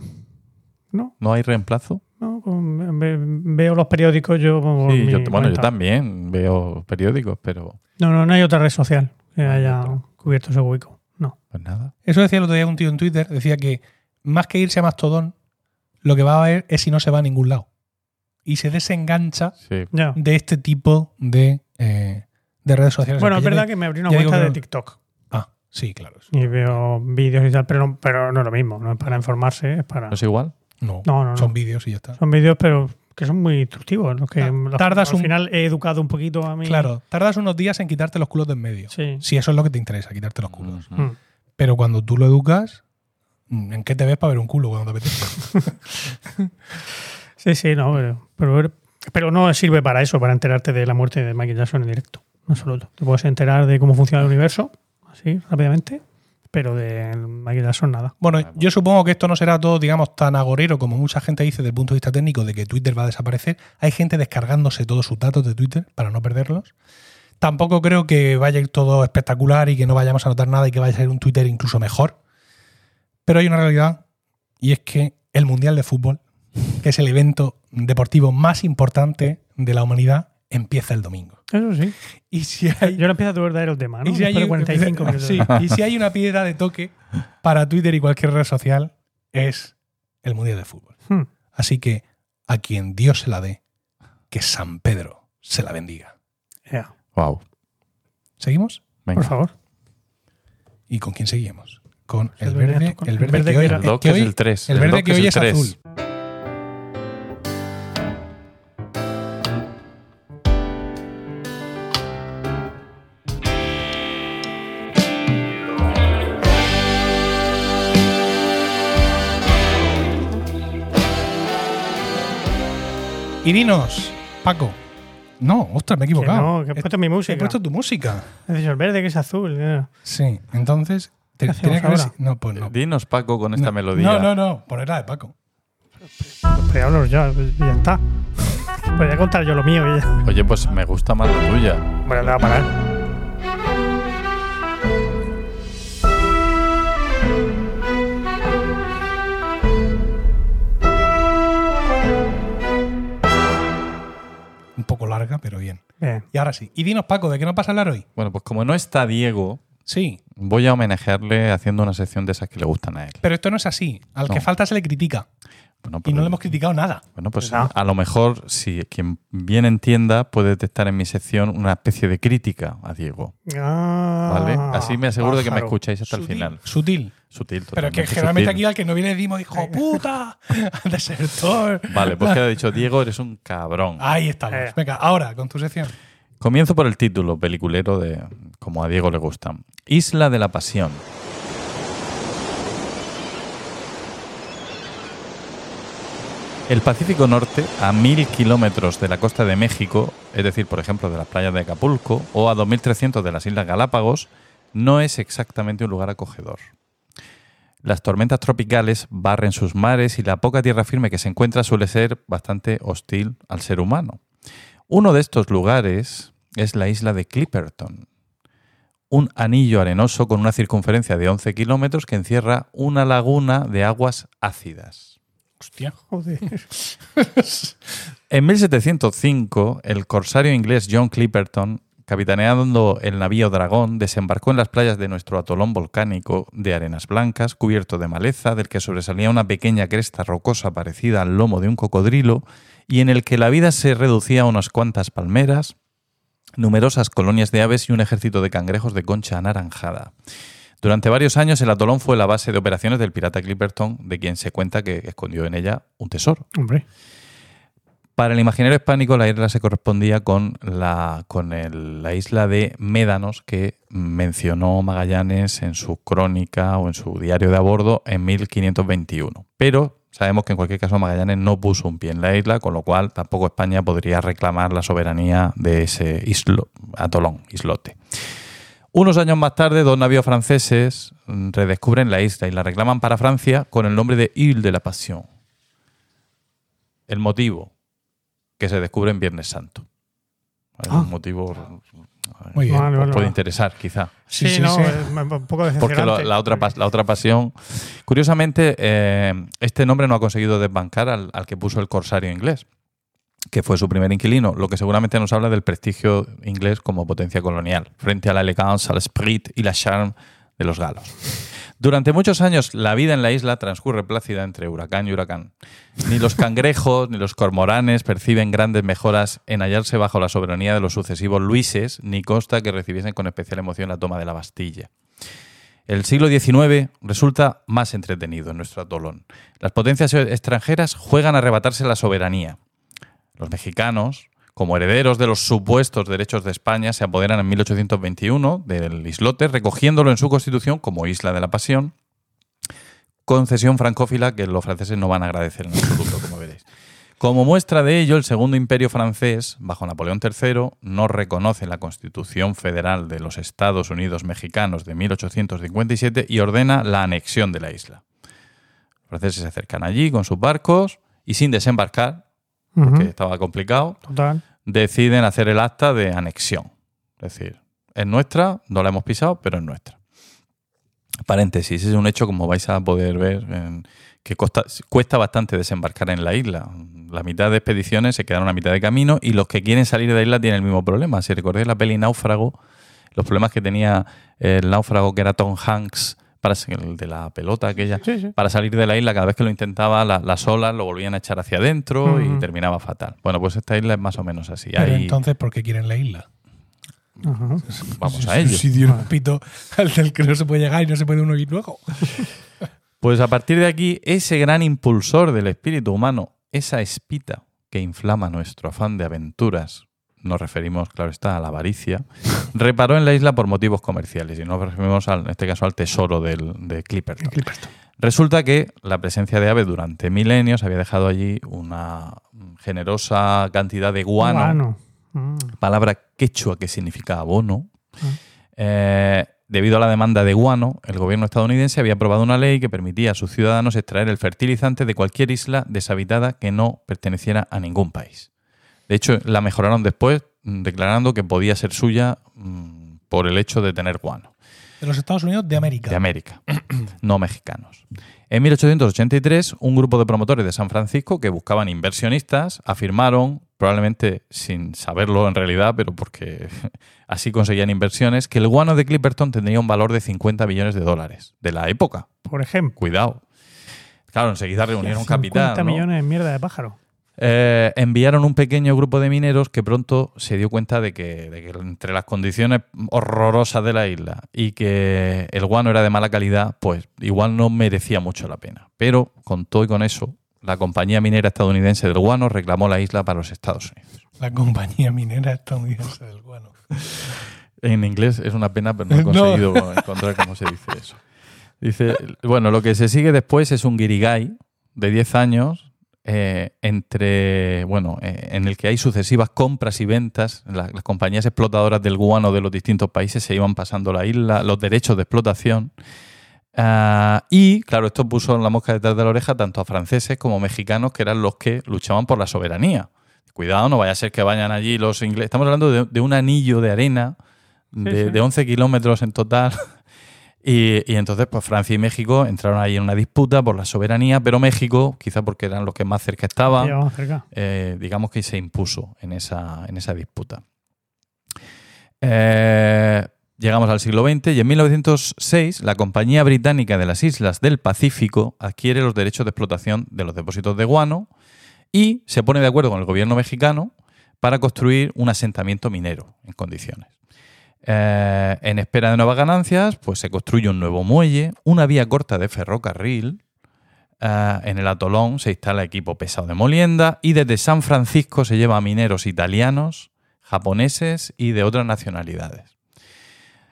no, ¿No hay reemplazo? no, con- ve- veo los periódicos yo. Sí, mi yo, bueno, yo también veo periódicos, pero No, no, no hay otra red social que haya cubierto ese hueco. No. pues nada. Eso decía el otro día un tío en Twitter, decía que más que irse a Mastodon, lo que va a haber es si no se va a ningún lado. Y se desengancha Sí. De este tipo de, eh, de redes sociales. Bueno, es verdad que me abrí una cuenta de no. TikTok Ah, sí, claro. y veo vídeos y tal, pero no, pero no es lo mismo. No es para informarse, es para. ¿No es igual? No, No, no, no. son vídeos y ya está. Son vídeos, pero que son muy instructivos. Los que los- tardas al un- final he educado un poquito a mí. Claro, tardas unos días en quitarte los culos de en medio. Sí. Si eso es lo que te interesa, quitarte los culos. Mm. Pero cuando tú lo educas, ¿en qué te ves para ver un culo cuando te apetece? [laughs] Sí, sí, no, pero, pero, no sirve para eso, para enterarte de la muerte de Michael Jackson en directo. En absoluto. Te puedes enterar de cómo funciona el universo, así, rápidamente, pero de Michael Jackson nada. Bueno, yo supongo que esto no será todo, digamos, tan agorero como mucha gente dice desde el punto de vista técnico de que Twitter va a desaparecer. Hay gente descargándose todos sus datos de Twitter para no perderlos. Tampoco creo que vaya a ir todo espectacular y que no vayamos a notar nada y que vaya a ser un Twitter incluso mejor. Pero hay una realidad y es que el Mundial de Fútbol, que es el evento deportivo más importante de la humanidad, empieza el domingo. Eso sí. Y si hay, Yo ahora empiezo a tu verdadero tema, ¿no? y si hay Después de un- 45 [laughs] minutos. sí, y si hay una piedra de toque para Twitter y cualquier red social, es el Mundial de Fútbol. Hmm. Así que a quien Dios se la dé, que San Pedro se la bendiga. Ya, Wow. ¿Seguimos? Venga. por favor. ¿Y con quién seguimos? Con El el verde el el verde que que hoy, era- El que es hoy- el 3. el verde que hoy el es 3. azul. Y dinos, Paco. No, ostras, me he Que equivocado. no, que he puesto mi música. He puesto tu música. Dicho el verde que es azul. Sí, entonces. te- ¿Qué hacemos tenía que haber ahora? si- No, pues no. Dinos, Paco, con esta No, melodía. No, no, no. Ponerla de Paco. Pues voy a hablar ya, está. Podría contar yo lo mío y ya. Oye, pues me gusta más la tuya. Bueno, le va a parar. Poco larga, pero bien. Bien. Y ahora sí. Y dinos, Paco, ¿de qué nos vas a hablar hoy? Bueno, pues como no está Diego, Sí, voy a homenajearle haciendo una sección de esas que le gustan a él. pero esto no es así. Al No. que falta se le critica. Bueno, Y pero- no le hemos criticado nada. Bueno, pues No. a lo mejor, si quien bien entienda, puede detectar en mi sección una especie de crítica a Diego. Ah, ¿Vale? Así me aseguro de que me escucháis hasta el final. Sutil. Sutil, Pero es que totalmente generalmente sutil. aquí al que no viene decimos, hijo puta, [laughs] desertor. Vale, pues [laughs] queda dicho, Diego, eres un cabrón. Ahí estamos. Eh. Venga, ahora, con tu sección. Comienzo por el título peliculero de como a Diego le gusta. Isla de la Pasión. El Pacífico Norte, a mil kilómetros de la costa de México, es decir, por ejemplo, de las playas de Acapulco, o a 2.300 de las Islas Galápagos, no es exactamente un lugar acogedor. Las tormentas tropicales barren sus mares y la poca tierra firme que se encuentra suele ser bastante hostil al ser humano. Uno de estos lugares es la isla de Clipperton, un anillo arenoso con una circunferencia de 11 kilómetros que encierra una laguna de aguas ácidas. Hostia. Joder. [laughs] En 1705, el corsario inglés John Clipperton, capitaneando el navío Dragón, desembarcó en las playas de nuestro atolón volcánico de arenas blancas, cubierto de maleza, del que sobresalía una pequeña cresta rocosa parecida al lomo de un cocodrilo, y en el que la vida se reducía a unas cuantas palmeras, numerosas colonias de aves y un ejército de cangrejos de concha anaranjada. Durante varios años el atolón fue la base de operaciones del pirata Clipperton, de quien se cuenta que escondió en ella un tesoro. Hombre. Para el imaginario hispánico, la isla se correspondía con la, con el- la isla de Médanos que mencionó Magallanes en su crónica o en su diario de a bordo en 1521. Pero sabemos que en cualquier caso Magallanes no puso un pie en la isla, con lo cual tampoco España podría reclamar la soberanía de ese islo, atolón, islote. Unos años más tarde, dos navíos franceses mm, redescubren la isla y la reclaman para Francia con el nombre de Ile de la Passion. El motivo, que se descubre en Viernes Santo. Es Ah. un motivo Muy bien. Vale, os vale, puede vale. interesar, quizá. Sí, Sí, sí, no, sí. es un poco Porque decepcionante. lo- la, otra, pas- la otra pasión. Curiosamente, eh, este nombre no ha conseguido desbancar al, al que puso el corsario inglés, que fue su primer inquilino, lo que seguramente nos habla del prestigio inglés como potencia colonial, frente a la elegancia, al esprit y la charme de los galos. Durante muchos años, la vida en la isla transcurre plácida entre huracán y huracán. Ni los cangrejos ni los cormoranes perciben grandes mejoras en hallarse bajo la soberanía de los sucesivos Luises, ni consta que recibiesen con especial emoción la toma de la Bastilla. El siglo XIX resulta más entretenido en nuestro atolón. Las potencias extranjeras juegan a arrebatarse la soberanía. Los mexicanos, como herederos de los supuestos derechos de España, se apoderan en 1821 del islote, recogiéndolo en su constitución como Isla de la Pasión, concesión francófila que los franceses no van a agradecer en absoluto, como veréis. Como muestra de ello, el Segundo Imperio francés, bajo Napoleón III, no reconoce la Constitución Federal de los Estados Unidos Mexicanos de 1857 y ordena la anexión de la isla. Los franceses se acercan allí con sus barcos y sin desembarcar, Ujú, que estaba complicado, Total. deciden hacer el acta de anexión. Es decir, es nuestra, no la hemos pisado, pero es nuestra. Paréntesis, es un hecho, como vais a poder ver, en- que costa- cuesta bastante desembarcar en la isla. La mitad de expediciones se quedaron a mitad de camino y los que quieren salir de la isla tienen el mismo problema. Si recordáis la peli Náufrago, los problemas que tenía el náufrago que era Tom Hanks, para, el de la pelota aquella, Sí, sí. para salir de la isla, cada vez que lo intentaba, la- las olas lo volvían a echar hacia adentro y terminaba fatal. Bueno, pues esta isla es más o menos así. Pero entonces, ¿por qué quieren la isla? Ajá. Vamos a ello. Si dio un pito al del que no se puede llegar y no se puede uno ir luego. [laughs] Pues a partir de aquí, ese gran impulsor del espíritu humano, esa espita que inflama nuestro afán de aventuras, nos referimos, claro está, a la avaricia, reparó en la isla por motivos comerciales y nos referimos, al- en este caso, al tesoro del, de Clipperton. Clipperton. Resulta que la presencia de aves durante milenios había dejado allí una generosa cantidad de guano, Guano. Mm. palabra quechua que significa abono. Ah. Eh, debido a la demanda de guano, el gobierno estadounidense había aprobado una ley que permitía a sus ciudadanos extraer el fertilizante de cualquier isla deshabitada que no perteneciera a ningún país. De hecho, la mejoraron después, mm, declarando que podía ser suya mm, por el hecho de tener guano De los Estados Unidos de América. de América, [clears throat] no mexicanos. En 1883, un grupo de promotores de San Francisco que buscaban inversionistas afirmaron, probablemente sin saberlo en realidad, pero porque [laughs] así conseguían inversiones, que el guano de Clipperton tendría un valor de 50 millones de dólares de la época. Por ejemplo. Cuidado. Claro, enseguida reunieron 50 capital. ¿no? millones de mierda de pájaro. Eh, enviaron un pequeño grupo de mineros que pronto se dio cuenta de que, de que entre las condiciones horrorosas de la isla y que el guano era de mala calidad, pues igual no merecía mucho la pena. Pero con todo y con eso, la compañía minera estadounidense del guano reclamó la isla para los Estados Unidos. La compañía minera estadounidense del guano. En inglés es una pena, pero no he [laughs] No. conseguido encontrar cómo se dice eso. Dice, bueno, lo que se sigue después es un guirigay de 10 años eh, entre, bueno, eh, en el que hay sucesivas compras y ventas. La- las compañías explotadoras del guano de los distintos países se iban pasando la isla, los derechos de explotación. Ah, y, claro, esto puso la mosca detrás de la oreja tanto a franceses como mexicanos, que eran los que luchaban por la soberanía. Cuidado, no vaya a ser que vayan allí los ingleses. Estamos hablando de, de un anillo de arena de, sí. de 11 kilómetros en total. Y, y entonces, pues Francia y México entraron ahí en una disputa por la soberanía, pero México, quizá porque eran los que más cerca estaban, cerca. eh, digamos que se impuso en esa, en esa disputa. Eh, llegamos al siglo XX y en 1906 la Compañía Británica de las Islas del Pacífico adquiere los derechos de explotación de los depósitos de guano y se pone de acuerdo con el gobierno mexicano para construir un asentamiento minero en condiciones. Eh, en espera de nuevas ganancias, pues se construye un nuevo muelle, una vía corta de ferrocarril, eh, en el atolón se instala equipo pesado de molienda y desde San Francisco se lleva a mineros italianos, japoneses y de otras nacionalidades.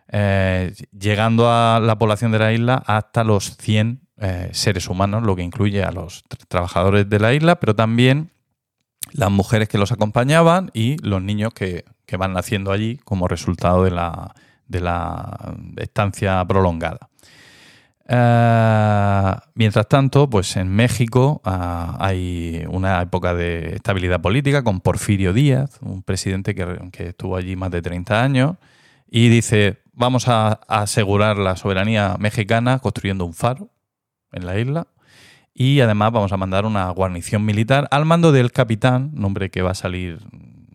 Eh, llegando a la población de la isla hasta los 100 eh, seres humanos, lo que incluye a los tra- trabajadores de la isla, pero también las mujeres que los acompañaban y los niños que, que van naciendo allí como resultado de la, de la estancia prolongada. Eh, mientras tanto, pues en México ah, hay una época de estabilidad política con Porfirio Díaz, un presidente que, que estuvo allí más de 30 años, y dice, vamos a, a asegurar la soberanía mexicana construyendo un faro en la isla, y además vamos a mandar una guarnición militar al mando del capitán, nombre que va a salir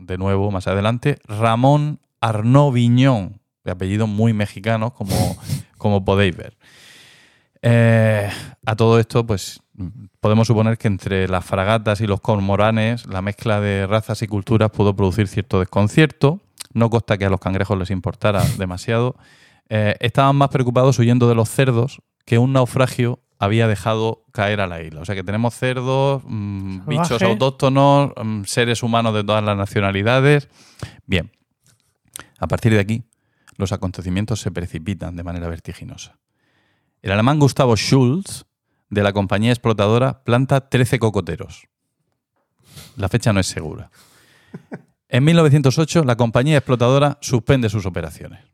de nuevo más adelante, Ramón Arnaud Viñón, de apellido muy mexicano, como, [laughs] como podéis ver. Eh, a todo esto, pues podemos suponer que entre las fragatas y los cormoranes, la mezcla de razas y culturas pudo producir cierto desconcierto. No consta que a los cangrejos les importara demasiado. Eh, estaban más preocupados huyendo de los cerdos que un naufragio había dejado caer a la isla. O sea que tenemos cerdos, mm, bichos autóctonos, mm, seres humanos de todas las nacionalidades. Bien, a partir de aquí, los acontecimientos se precipitan de manera vertiginosa. El alemán Gustavo Schulz, de la compañía explotadora, planta 13 cocoteros. La fecha no es segura. En 1908, la compañía explotadora suspende sus operaciones,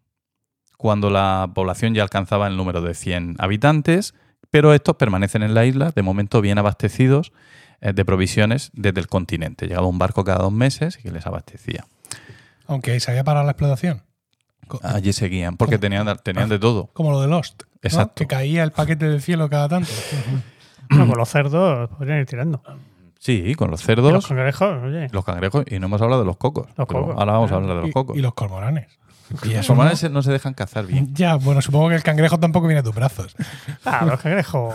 cuando la población ya alcanzaba el número de 100 habitantes, pero estos permanecen en la isla, de momento bien abastecidos eh, de provisiones desde el continente. Llegaba un barco cada dos meses y que les abastecía. Aunque se había parado la explotación. Allí seguían, porque tenían, tenían de todo. Como lo de Lost. ¿no? Exacto. Que caía el paquete del cielo cada tanto. Bueno, con los cerdos podrían ir tirando. Sí, con los Y cerdos, los cangrejos, oye. los cangrejos, y no hemos hablado de los cocos. Los pero cocos. Ahora vamos a hablar de los Y- cocos. Y, los cormoranes. Y esos cormoranes no se dejan cazar bien. [laughs] Ya, bueno, supongo que el cangrejo tampoco viene a tus brazos. [laughs] Ah, los cangrejos.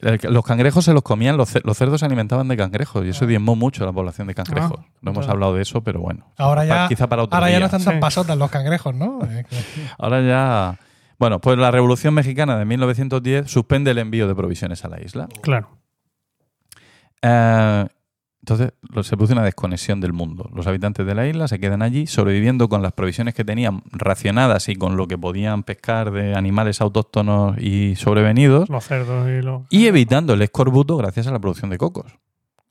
El- Los cangrejos se los comían, los, ce- los cerdos se alimentaban de cangrejos y eso diezmó mucho a la población de cangrejos. Ah, no hemos claro. hablado de eso, pero bueno. Ahora Pa- ya, quizá para otro ahora ya día. no están tan Sí. pasotas los cangrejos, ¿no? [laughs] Eh, que- Ahora ya. Bueno, pues la Revolución Mexicana de 1910 suspende el envío de provisiones a la isla. Claro. Eh, entonces se produce una desconexión del mundo. Los habitantes de la isla se quedan allí sobreviviendo con las provisiones que tenían racionadas y con lo que podían pescar de animales autóctonos y sobrevenidos Los cerdos y los. y evitando el escorbuto gracias a la producción de cocos.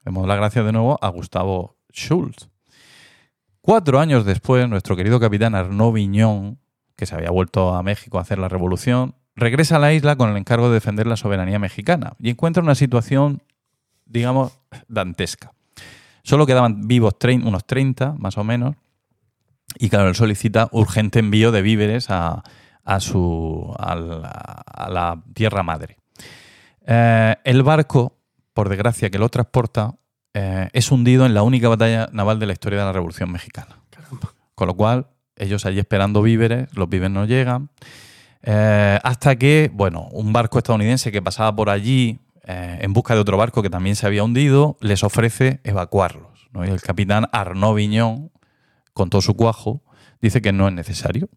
Demos las gracias de nuevo a Gustavo Schultz. Cuatro años después, nuestro querido capitán Arnaud Viñón, que se había vuelto a México a hacer la revolución, regresa a la isla con el encargo de defender la soberanía mexicana y encuentra una situación, digamos, dantesca. Solo quedaban vivos trein- unos 30, más o menos, y claro, él solicita urgente envío de víveres a, a su, a la, a la tierra madre. Eh, el barco, por desgracia, que lo transporta, eh, es hundido en la única batalla naval de la historia de la Revolución Mexicana. Con lo cual, ellos allí esperando víveres, los víveres no llegan. Eh, hasta que, bueno, un barco estadounidense que pasaba por allí eh, en busca de otro barco que también se había hundido, les ofrece evacuarlos. ¿no? Y el capitán Arnaud Viñón, con todo su cuajo, dice que no es necesario,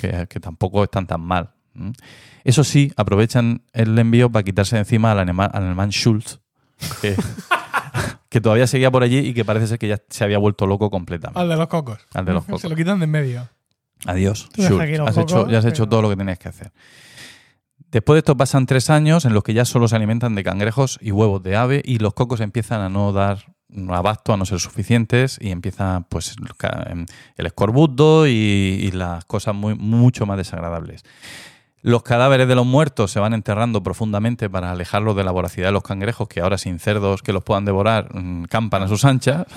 que, que tampoco están tan mal. Eso sí, aprovechan el envío para quitarse de encima al alemán, al alemán Schultz, que, [laughs] que todavía seguía por allí y que parece ser que ya se había vuelto loco completamente. Al de los cocos. Al de los cocos. Se lo quitan de en medio. Adiós, Schultz. aquí los Has cocos, hecho, ya has hecho todo lo que tenías que hacer. Después de esto pasan tres años en los que ya solo se alimentan de cangrejos y huevos de ave y los cocos empiezan a no dar abasto, a no ser suficientes y empieza pues em, el escorbuto y, y las cosas muy, mucho más desagradables. Los cadáveres de los muertos se van enterrando profundamente para alejarlos de la voracidad de los cangrejos, que ahora sin cerdos que los puedan devorar, mm, campan a sus anchas. [laughs]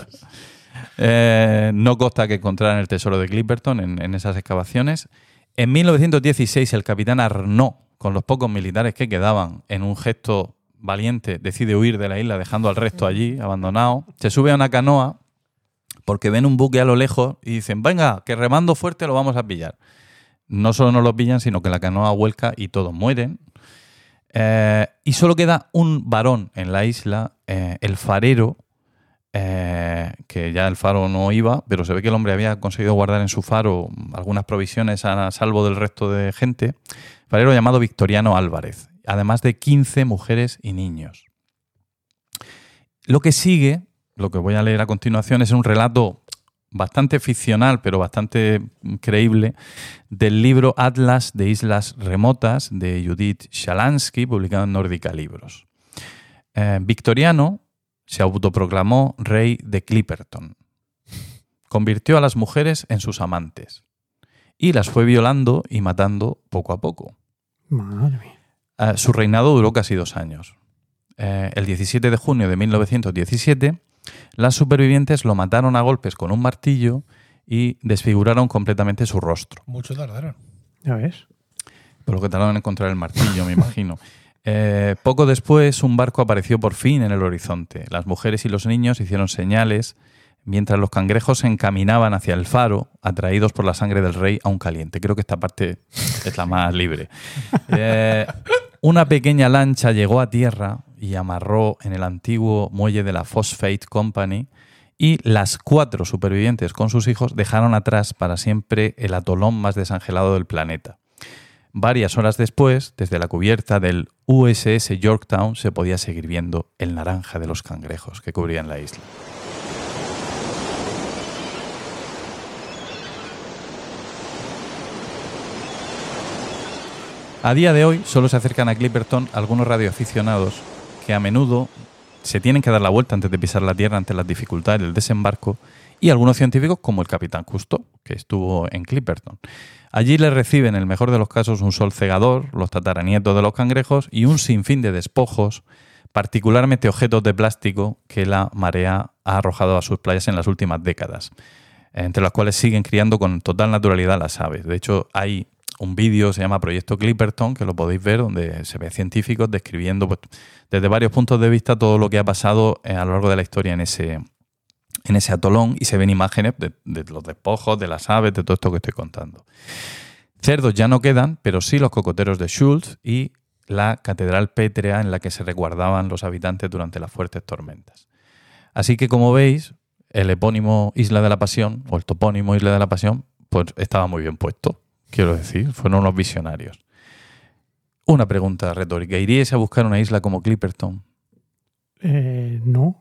Eh, no consta que encontraran el tesoro de Clipperton en, en esas excavaciones. En 1916, el capitán Arnaud, con los pocos militares que quedaban, en un gesto valiente, decide huir de la isla, dejando al resto allí, abandonado. Se sube a una canoa porque ven un buque a lo lejos y dicen, venga, que remando fuerte lo vamos a pillar. No solo no lo pillan, sino que la canoa vuelca y todos mueren. Eh, y solo queda un varón en la isla, eh, el farero, eh, que ya el faro no iba, pero se ve que el hombre había conseguido guardar en su faro algunas provisiones a salvo del resto de gente. Llamado Victoriano Álvarez, además de 15 mujeres y niños. Lo que sigue, lo que voy a leer a continuación, es un relato bastante ficcional, pero bastante creíble, del libro Atlas de Islas Remotas de Judith Shalansky, publicado en Nórdica Libros. Eh, Victoriano se autoproclamó rey de Clipperton. Convirtió a las mujeres en sus amantes y las fue violando y matando poco a poco. Madre mía. Eh, su reinado duró casi dos años. Eh, el 17 de junio de 1917, las supervivientes lo mataron a golpes con un martillo y desfiguraron completamente su rostro. Mucho tardaron. ¿Ya ves? Por lo que tardaron en encontrar el martillo, me imagino. [laughs] Eh, poco después, un barco apareció por fin en el horizonte. Las mujeres y los niños hicieron señales mientras los cangrejos se encaminaban hacia el faro, atraídos por la sangre del rey aún caliente. Creo que esta parte es la más libre. [laughs] Eh, una pequeña lancha llegó a tierra y amarró en el antiguo muelle de la Phosphate Company y las cuatro supervivientes con sus hijos dejaron atrás para siempre el atolón más desangelado del planeta. Varias horas después, desde la cubierta del USS Yorktown se podía seguir viendo el naranja de los cangrejos que cubrían la isla. A día de hoy solo se acercan a Clipperton algunos radioaficionados que a menudo se tienen que dar la vuelta antes de pisar la Tierra ante las dificultades del desembarco y algunos científicos como el capitán Cousteau, que estuvo en Clipperton. Allí le reciben, en el mejor de los casos, un sol cegador, los tataranietos de los cangrejos y un sinfín de despojos, particularmente objetos de plástico que la marea ha arrojado a sus playas en las últimas décadas, entre las cuales siguen criando con total naturalidad las aves. De hecho, hay un vídeo, se llama Proyecto Clipperton, que lo podéis ver, donde se ve científicos describiendo pues, desde varios puntos de vista todo lo que ha pasado eh, a lo largo de la historia en ese, en ese atolón y se ven imágenes de, de los despojos, de las aves, de todo esto que estoy contando. Cerdos ya no quedan, pero sí los cocoteros de Schultz y la catedral pétrea en la que se resguardaban los habitantes durante las fuertes tormentas. Así que, como veis, el epónimo Isla de la Pasión, o el topónimo Isla de la Pasión, pues estaba muy bien puesto, quiero decir, fueron unos visionarios. Una pregunta retórica, ¿iríais a buscar una isla como Clipperton? Eh, no.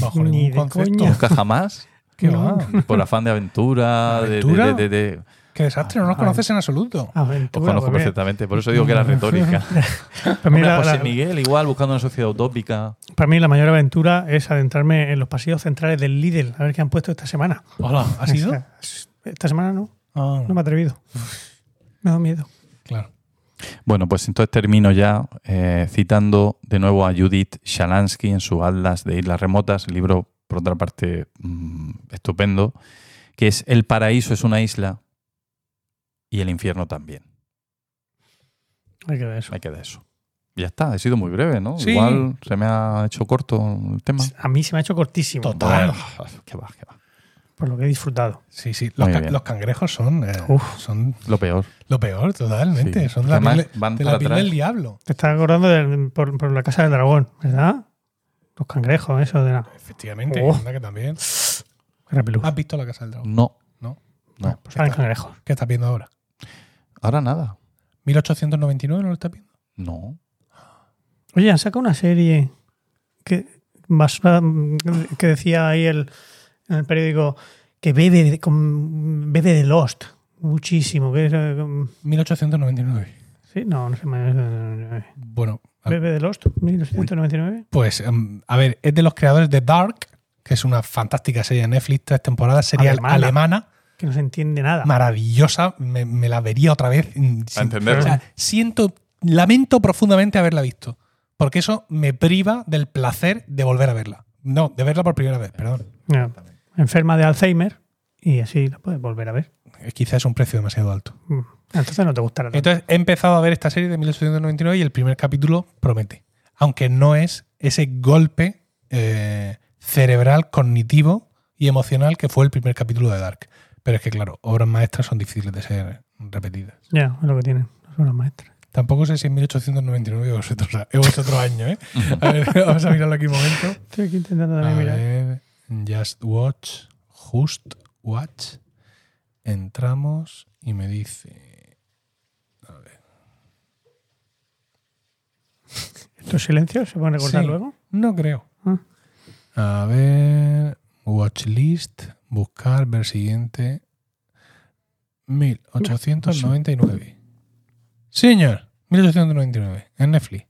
Bajo Ni ningún de concepto. coña. ¿Nunca jamás? [laughs] ¿Qué No. va? Por afán de aventura, de- de- ¿Aventura? de- de- de- Qué desastre, no nos Ah, conoces en absoluto. Os Aventura. conozco pues perfectamente, por eso digo que era [laughs] retórica. [laughs] Para mí, Hombre, la, José Miguel, igual, buscando una sociedad utópica. para mí la mayor aventura es adentrarme en los pasillos centrales del Lidl, a ver qué han puesto esta semana. Hola, ¿has ido? Esta semana no, Ah, no me he atrevido. Me da miedo. claro. Bueno, pues entonces termino ya eh, citando de nuevo a Judith Shalansky en su Atlas de Islas Remotas, libro, por otra parte, mm, estupendo, que es El paraíso es una isla y el infierno también. Hay que ver eso. Hay que de eso. Ya está, he sido muy breve, ¿no? Sí. Igual se me ha hecho corto el tema. A mí se me ha hecho cortísimo. Total. Qué va, qué va. Por lo que he disfrutado. Sí, sí. Los, Muy ca- bien. los cangrejos son, eh, Uf. son Lo peor. lo peor, totalmente. Sí. Son de la, Además, piel, van de para la piel atrás. del diablo. Te estás acordando de- por, por la casa del dragón, ¿verdad? Los cangrejos, eso de la. Efectivamente, Oh. que también. ¿Has visto la casa del dragón? No, No. no. Pues cangrejos. ¿Qué estás viendo ahora? Ahora nada. ¿1899 no lo estás viendo? No. Oye, han sacado una serie que, basura- que decía ahí el, en el periódico que bebe de, con- bebe de Lost muchísimo. Que es, eh, com- 1899. sí, no, no sé. Bueno, Bebe de Lost, 1999. pues em, a ver, es de los creadores de Dark, que es una fantástica serie de Netflix, tres temporadas, serie Alemana. alemana, Que no se entiende nada. maravillosa, me, me la vería otra vez. sin- o sea, siento, lamento profundamente haberla visto, porque eso me priva del placer de volver a verla. No, de verla por primera vez, perdón. Ya. Enferma de Alzheimer y así la puedes volver a ver. Eh, Quizás es un precio demasiado alto. Mm. Entonces no te gustará tanto. Entonces he empezado a ver esta serie de 1899 y el primer capítulo promete. Aunque no es ese golpe eh, cerebral, cognitivo y emocional que fue el primer capítulo de Dark. Pero es que, claro, obras maestras son difíciles de ser repetidas. Ya, es lo que tienen. Son las maestras. Tampoco sé si en 1899 o es otro, o es otro año, ¿eh? [laughs] A ver, vamos a mirarlo aquí un momento. Estoy aquí intentando también mirar. ver, Just Watch, Just Watch. Entramos y me dice... ¿Estos [laughs] silencios se pueden recortar Sí. luego? No creo. Ah. A ver. Watchlist. Buscar. Ver siguiente. 1899. Sí, señor. 1899. En Netflix.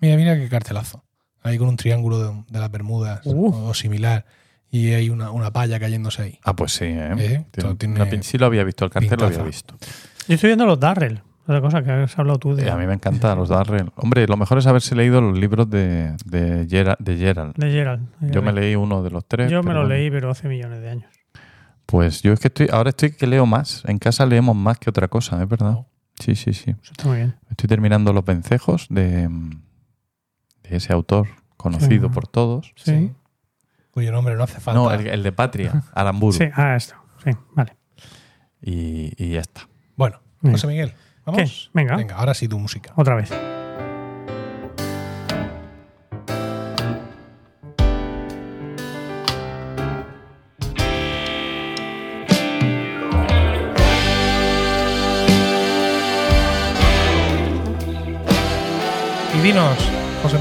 Mira, mira qué cartelazo. Ahí con un triángulo de, de las Bermudas Uh. o, similar. Y hay una, una palla cayéndose ahí. Ah, pues sí, ¿eh? Eh, Tiene- tiene una pin- sí lo había visto, el cartel lo había visto. Yo estoy viendo los Darrell, otra cosa que has hablado tú de, Eh, a mí me encantan los Darrell. Hombre, lo mejor es haberse leído los libros de, de, Gera- de Gerald. de Gerald. Yo me leí uno de los tres. Yo me lo bueno. leí, pero hace millones de años. Pues yo es que estoy, ahora estoy que leo más. En casa leemos más que otra cosa, ¿es verdad? Oh. Sí, sí, sí. Eso está muy bien. Estoy terminando Los Vencejos de, de ese autor conocido Sí. por todos. Sí. Cuyo nombre no hace falta. No, el, el de Patria, [laughs] Aramburu. Sí, ah, esto. Sí, vale. Y, y ya está. Bueno. José Miguel. ¿Vamos? ¿Qué? Venga. Venga, ahora sí tu música. Otra vez.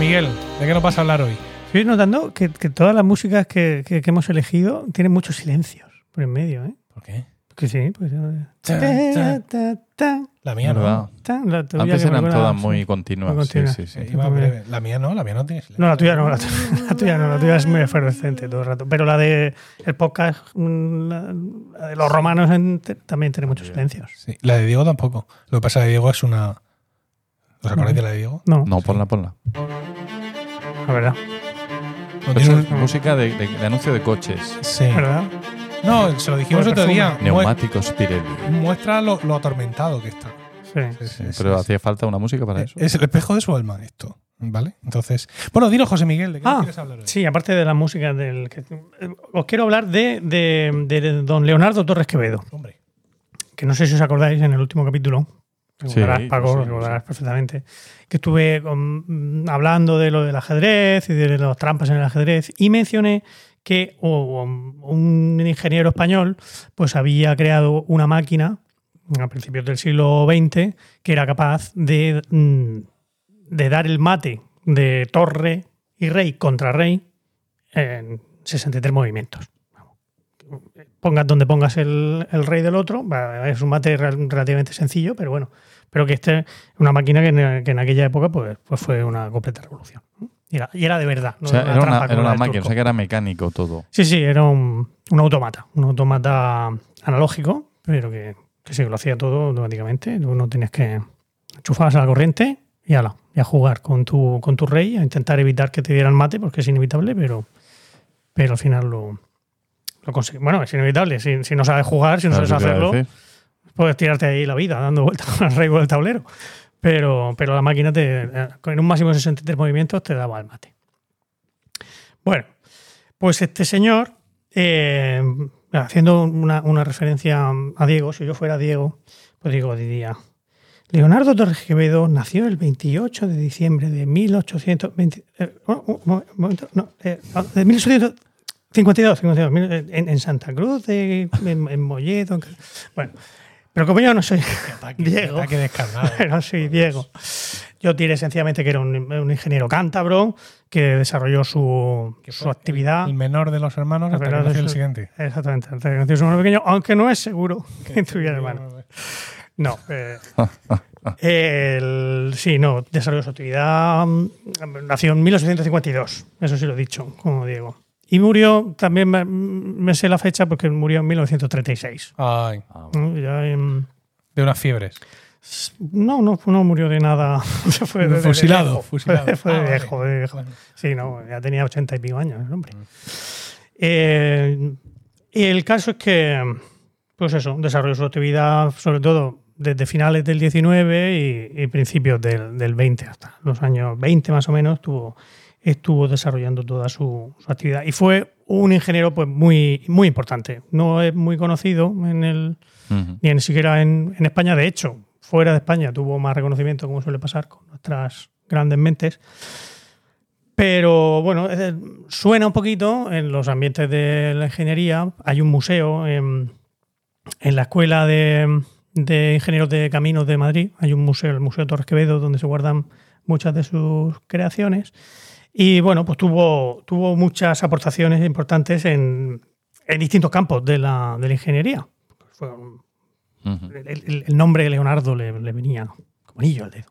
Miguel, ¿de qué nos vas a hablar hoy? Estoy notando que, que todas las músicas que, que- que hemos elegido tienen muchos silencios por en medio, ¿eh? ¿Por qué? Que sí, pues. eh, Tan, ta, tan. ta, ta, La mía ¿Verdad? ta, la tuya Antes eran todas muy continuas. Muy sí, continuas. sí, sí. no. Breve. La mía no, la mía no tiene silencio. No, la tuya no, la, tu- [laughs] la tuya no, la tuya es muy efervescente todo el rato. Pero la de el podcast, mm, la, la de los romanos en- también tiene muchos silencios. Sí, la de Diego tampoco. Lo que pasa es que Diego es una. ¿Os acordáis de la de Diego? No, No, ponla, ponla. la verdad. No, tiene es un- música de, de- de anuncio de coches. Sí. ¿Verdad? No, se lo dijimos otro día. Mue- Neumáticos Pirelli. Muestra lo, lo atormentado que está. Sí. Sí, sí, sí, Pero sí. hacía falta una música para Eh, eso. Es el espejo de su alma esto. ¿Vale? Entonces. Bueno, dinos, José Miguel, ¿de qué Ah, quieres hablar hoy? sí, aparte de la música del. que- eh, os quiero hablar de, de- de don Leonardo Torres Quevedo, Hombre. que no sé si os acordáis en el último capítulo. Recordarás, Paco, sí, recordarás perfectamente. Que estuve con- mm, hablando de lo del ajedrez y de las trampas en el ajedrez y mencioné que oh, un ingeniero español pues había creado una máquina a principios del siglo XX que era capaz de, mm, de dar el mate de torre y rey contra rey en 63 movimientos. Pongas donde pongas el, el rey del otro, es un mate rel- relativamente sencillo, pero bueno, pero que este es una máquina que en, que en aquella época pues, pues fue una completa revolución. Y era, y era de verdad. no o sea, era una, era máquina, o sea que era mecánico todo. Sí, sí, era un, un automata, un automata analógico, pero que, que sí, lo hacía todo automáticamente. Tú no tenías que enchufarse a la corriente y ala, y a jugar con tu, con tu rey, a intentar evitar que te dieran mate, porque es inevitable, pero, pero al final lo, lo consigues. Bueno, es inevitable. Si, si no sabes jugar, si no Claro, sabes hacerlo, decir. Puedes tirarte ahí la vida dando vueltas con el rey por el tablero. Pero, pero la máquina te, con un máximo de 63 movimientos te daba el mate. Bueno, pues este señor, eh, haciendo una, referencia a Diego, si yo fuera Diego, pues digo, diría, Leonardo Torres Quevedo nació el 28 de diciembre de 1820, eh, un- un mo- momento, no, eh, de 1852, 52, mil- en, en Santa Cruz, en, en Molledo. en- bueno, pero como yo no soy [laughs] Ataque, Diego. ataque descarnado. [laughs] no soy Diego. Yo diré sencillamente que era un, un ingeniero cántabro que desarrolló su, Que su actividad. El menor de los hermanos hasta que nació es el siguiente. Exactamente, hasta que nació su hermano pequeño, aunque no es seguro [laughs] que tuviera hermano. No. eh, el- sí, no, desarrolló su actividad. mm, Nació en 1852, eso sí lo he dicho, como Diego. Y murió, también me, me sé la fecha porque murió en 1936. Ay, Ah, ¿no? Ya en- de unas fiebres. no, no, no murió de nada. [laughs] Fue de- de fusilado, viejo. fusilado. [laughs] Fue de Ah, vale. viejo, de viejo. Bueno. Sí, no, ya tenía ochenta y pico años el hombre. Eh, y el caso es que, pues eso, desarrolló su actividad sobre todo desde finales del 19 y, y principios del, del 20 hasta los años 20 más o menos estuvo, estuvo desarrollando toda su, su actividad. Y fue un ingeniero pues muy, muy importante. No es muy conocido en el, ni siquiera en, en España. De hecho, fuera de España tuvo más reconocimiento, como suele pasar con nuestras grandes mentes. Pero bueno, suena un poquito en los ambientes de la ingeniería. Hay un museo en, en la Escuela de, de Ingenieros de Caminos de Madrid. Hay un museo, el Museo Torres Quevedo, donde se guardan muchas de sus creaciones. Y bueno, pues tuvo, tuvo muchas aportaciones importantes en, en distintos campos de la, de la ingeniería. Fue un- el, el- el nombre de Leonardo le, le venía como anillo al dedo.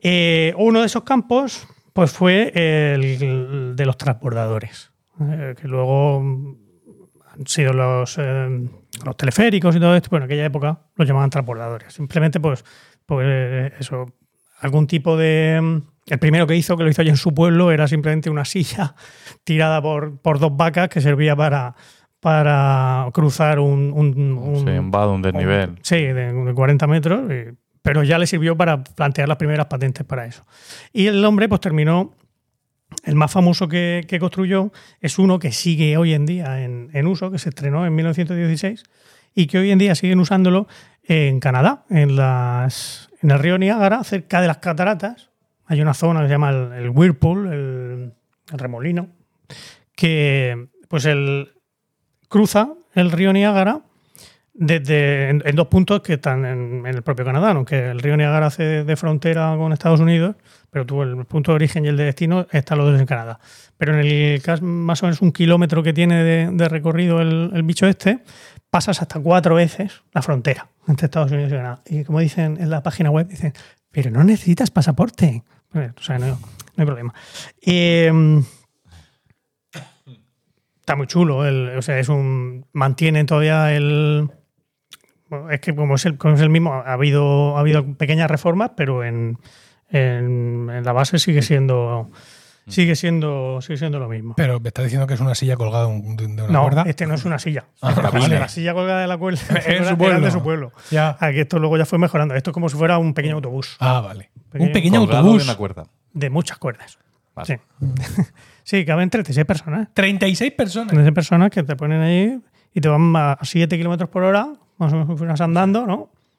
Eh, uno de esos campos pues fue el de los transbordadores, eh, que luego han sido los, eh, los teleféricos y todo esto, bueno, en aquella época los llamaban transbordadores. Simplemente pues, pues eso, algún tipo de... El primero que hizo, que lo hizo allí en su pueblo, era simplemente una silla [laughs] tirada por, por dos vacas que servía para, para cruzar un, un- un- Sí, un vado, un desnivel. Sí, de, de 40 metros, eh, pero ya le sirvió para plantear las primeras patentes para eso. Y el hombre pues terminó, el más famoso que, que construyó es uno que sigue hoy en día en, en uso, que se estrenó en 1916 y que hoy en día siguen usándolo en Canadá, en, las, en el río Niágara, cerca de las cataratas. Hay una zona que se llama el, Whirlpool, el, remolino, que pues el, cruza el río Niágara desde, en, dos puntos que están en, el propio Canadá, aunque el río Niágara hace de, frontera con Estados Unidos, pero tú el punto de origen y el de destino están los dos en Canadá. Pero en el caso más o menos un kilómetro que tiene de, recorrido el bicho este, pasas hasta cuatro veces la frontera entre Estados Unidos y Canadá. Y como dicen en la página web, dicen, pero no necesitas pasaporte. No, hay problema. Eh, está muy chulo. el- o sea, es un. Mantienen todavía el. es que como es el, como es el mismo, ha habido, ha habido pequeñas reformas, pero en, en la base sigue siendo. Sigue siendo, sigue siendo lo mismo. Pero me está diciendo que es una silla colgada de un- de una No, cuerda. este no es una silla. Ah, La vale. La silla colgada de la cuerda [laughs] Es era- su era pueblo. de su pueblo. Ya. Aquí esto luego ya fue mejorando. Esto es como si fuera un pequeño autobús Ah, vale. Pequeño- un pequeño autobús. de una cuerda. de muchas cuerdas. Vale. Sí. [laughs] sí, caben 36 personas. 36 personas. 36 personas que te ponen ahí y te van a 7 kilómetros por hora, más o menos si fueras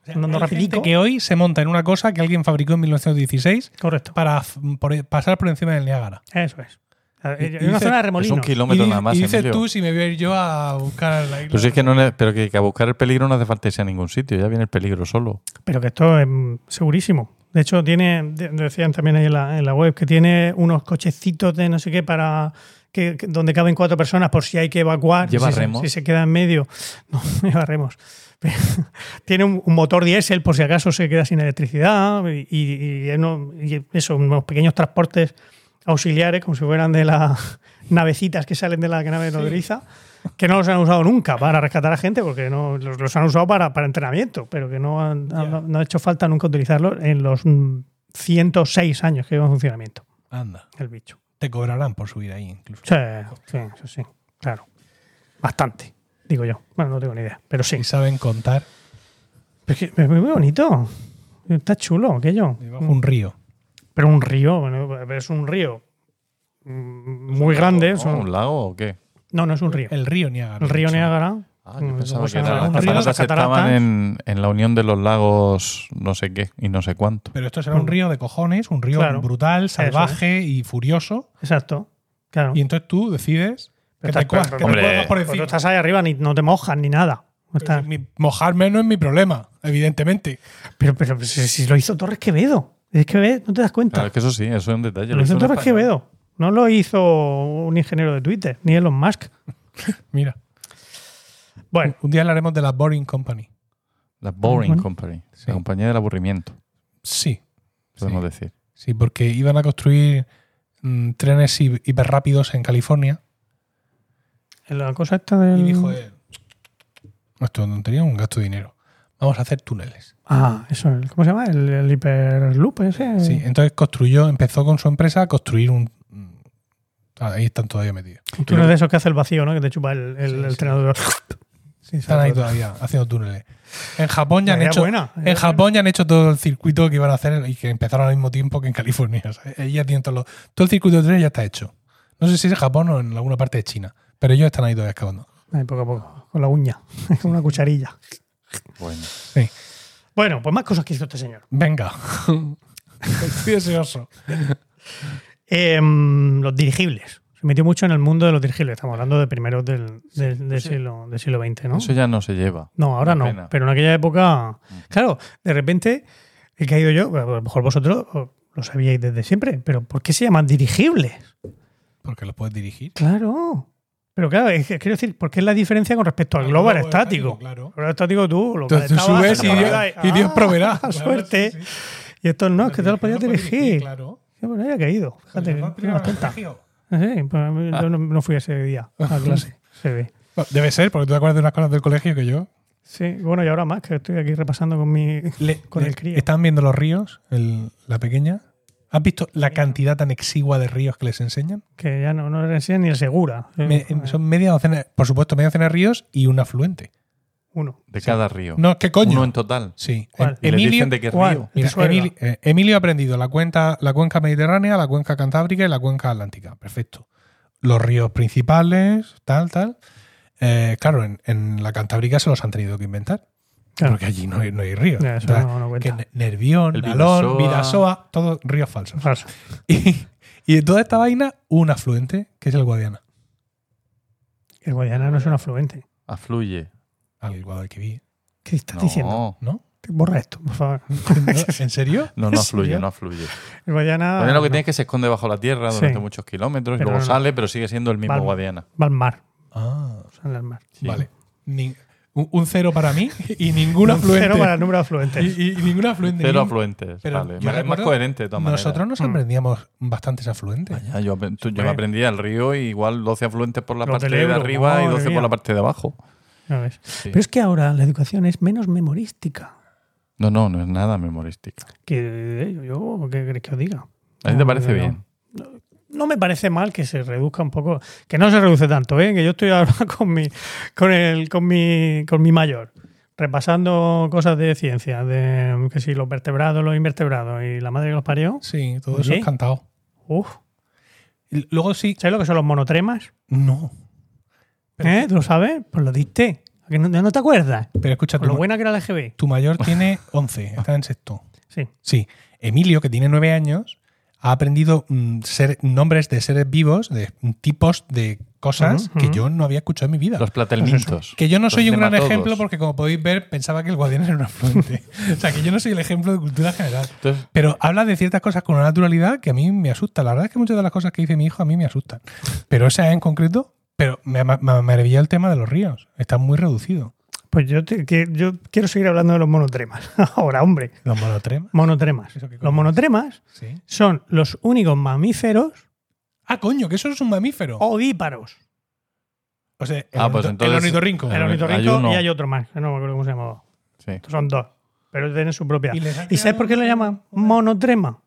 rapidito. gente que hoy se monta en una cosa que alguien fabricó en 1916 Correcto. para por- pasar por encima del Niágara. Eso es. Y- una dice- zona de Es un kilómetro y, nada más, y dices Emilio. tú si me voy a ir yo a buscar la isla. Pero si es que no pero que, que a buscar el peligro no hace falta irse a ningún sitio, ya viene el peligro solo. Pero que esto es mm, segurísimo. De hecho, tiene, de- decían también ahí en la, en la web, que tiene unos cochecitos de no sé qué para que, que- donde caben cuatro personas por si hay que evacuar. ¿Lleva si, se- remos? Si se queda en medio. [laughs] No, lleva remos. Pero [laughs] tiene un, un motor diésel por si acaso se queda sin electricidad y, eso, unos pequeños transportes auxiliares como si fueran de las [laughs] navecitas que salen de la nave nodriza que no los han usado nunca para rescatar a gente porque no los, los han usado para, para entrenamiento pero que no, han- no- no ha hecho falta nunca utilizarlos en los mm, 106 años que lleva en funcionamiento Anda, el bicho te cobrarán por subir ahí incluso. sí, sí, eso sí, claro bastante digo yo bueno no tengo ni idea pero sí Y saben contar Pero es, que es muy bonito está chulo aquello un río. pero un río bueno, es un río mm, muy grande ¿Un lago o qué? no no es un río El río Niágara. el río. Niágara Ah, yo mm, pensaba luego que era- las un río, cataratas las estaban cataratas. en, en la unión de los lagos no sé qué y no sé cuánto. Pero esto será un río de cojones, un río Claro. brutal, salvaje y furioso. exacto claro Y entonces tú decides que Pero te, estás- que te Hombre, por tú encima. estás ahí arriba ni no te mojas ni nada Mi- mojarme no es mi problema, evidentemente. pero, pero si, si lo hizo Torres Quevedo es que ves, no te das cuenta Claro, es que eso sí, eso es un detalle. lo hizo el Torres. Quevedo no lo hizo un ingeniero de Twitter ni Elon Musk [laughs] Mira, bueno un día hablaremos de la Boring Company. La Boring Bueno. Company, Sí. la compañía del aburrimiento, Sí, podemos Sí. decir. sí, porque iban a construir mm, trenes hi- hiperrápidos en California. la cosa esta del Y dijo él, esto no tontería, un gasto de dinero. Vamos a hacer túneles. ah eso el- ¿cómo se llama? el, el hiperloop ese Sí, entonces construyó, empezó con su empresa a construir un... mm, Ahí están todavía metidos. un túnel de esos que hace el vacío ¿no? que te chupa el, el, Sí, el sí. Sí, están ahí todavía haciendo túneles. En Japón ya han hecho... buena, En Japón ya han hecho todo el circuito que iban a hacer y que empezaron al mismo tiempo que en California. [laughs] O sea, ahí ya tienen todo, lo- todo el circuito de trenes ya está hecho. No sé si es en Japón o en alguna parte de China, pero ellos están ahí todavía excavando. Ahí, poco a poco con la uña [laughs] con una cucharilla Bueno, Sí. bueno pues más cosas que hizo este señor Venga. [laughs] Estoy deseoso. Em, los dirigibles. Se metió mucho en el mundo de los dirigibles. Estamos hablando de primeros del, del- del sí. siglo, del siglo XX, ¿no? eso ya no se lleva. No, ahora no. pena. Pero en aquella época, claro, de repente he caído yo, a lo mejor vosotros, lo sabíais desde siempre, pero ¿por qué se llaman dirigibles? Porque lo puedes dirigir. Claro. Pero claro, es que quiero decir, ¿por qué es la diferencia con respecto al globo aerostático? Claro. El globo aerostático tú lo Entonces tú subes y Dios, y Dios ¡ah! proveerá. [laughs] Claro, suerte. sí, sí. Y estos no, es que te lo podías dirigir. Claro. Qué bueno, había caído. Fíjate, Pues tonta. colegio. Sí, pues yo no, no fui ese día a [laughs] clase. Se ve. Bueno, Debe ser, porque tú te acuerdas de unas cosas del colegio que yo. Sí, bueno, y ahora más, que estoy aquí repasando con mi. Le- [laughs] Con le- el crío. Están viendo los ríos, el- la pequeña. ¿Has visto la cantidad tan exigua de ríos que les enseñan? Que ya no, no le enseñan ni el segura. Me- Eh, son media docena, por supuesto, media docena de ríos y un afluente. Uno. De cada río. No, ¿qué coño? Uno en total. Sí. ¿Cuál? Y le Emilio, dicen de qué ¿cuál? río. mira, Pisuerga. Emilio, eh, Emilio ha aprendido la, cuenca, la cuenca mediterránea, la cuenca cantábrica y la cuenca atlántica. Perfecto. Los ríos principales, tal, tal. Eh, claro, en, en la cantábrica se los han tenido que inventar. Claro. Porque allí no hay, no hay ríos. Ya, eso Entonces, no- no cuenta. que Ne- Nervión, Nalón, Vidasoa. Vidasoa, todos ríos falsos. Falso. Y, y de toda esta vaina, un afluente, que es el Guadiana. El Guadiana no es un afluente. Afluye. Al Guadalquivir. ¿Qué estás No, diciendo? ¿No? Borra esto, por favor. [laughs] ¿En serio? [laughs] no, no ¿En afluye, serio? no afluye. El Guadiana. Guadiana lo que no, tiene es que se esconde bajo la tierra durante Sí. muchos kilómetros y Pero luego no, no. sale, pero sigue siendo el mismo. Guadiana. Va al mar. Ah, Sale al mar. Sí. vale. Ni- un, un cero para mí y ningún Un afluente. Cero para el número de afluentes. y, y- y ningún afluente. Cero afluentes. Pero vale. yo Es más coherente de todas maneras. Nosotros nos Mm. aprendíamos bastantes afluentes. Vaya, yo, tú- yo me Hombre. aprendí al río igual 12 afluentes por la Los parte de Ebro, arriba y madre 12 mía. por la parte de abajo. Sí. Pero es que ahora la educación es menos memorística. No, no, no es nada memorística. Que eh, yo, ¿qué queréis que os diga? ¿A ti te parece no, bien? No me parece mal que se reduzca un poco, que no se reduce tanto, ¿eh? que yo estoy ahora [laughs] con mi, con el, con mi, con mi mayor, repasando cosas de ciencia, de que si los vertebrados, los invertebrados y la madre que los parió. Sí, todo Oye. eso es cantado. Uf, luego sí. ¿sabes lo que son los monotremas? No. ¿Eh? ¿Tú lo sabes? Pues lo diste. ¿A que no, no te acuerdas? pero escucha, lo buena que era la EGB. tu mayor tiene 11, está en sexto. Sí. Sí. Emilio, que tiene 9 años, ha aprendido mm, ser, nombres de seres vivos, de tipos de cosas que yo no había escuchado en mi vida. Los platelmintos. Que yo no soy un gran ejemplo porque, como podéis ver, pensaba que el guardián era un afluente. [laughs] o sea, que yo no soy el ejemplo de cultura general. Entonces, Pero habla de ciertas cosas con una naturalidad que a mí me asusta. La verdad es que muchas de las cosas que dice mi hijo a mí me asustan. Pero esa en concreto, pero me, me, me maravilla el tema de los ríos. Está muy reducido. Pues yo, te- que, yo quiero seguir hablando de los monotremas. [laughs] Ahora, hombre. Los monotremas. Monotremas. ¿Eso qué coño Los monotremas Sí. son los únicos mamíferos Ah, coño, que eso es un mamífero. ovíparos. O sea, el, Ah, pues entonces- el ornitorrinco. El Hay ornitorrinco uno. y hay otro más, no me acuerdo cómo se llamaba. sí. Estos son dos, pero tienen su propia. Y les han ¿Y sabes por qué lo llaman monotrema?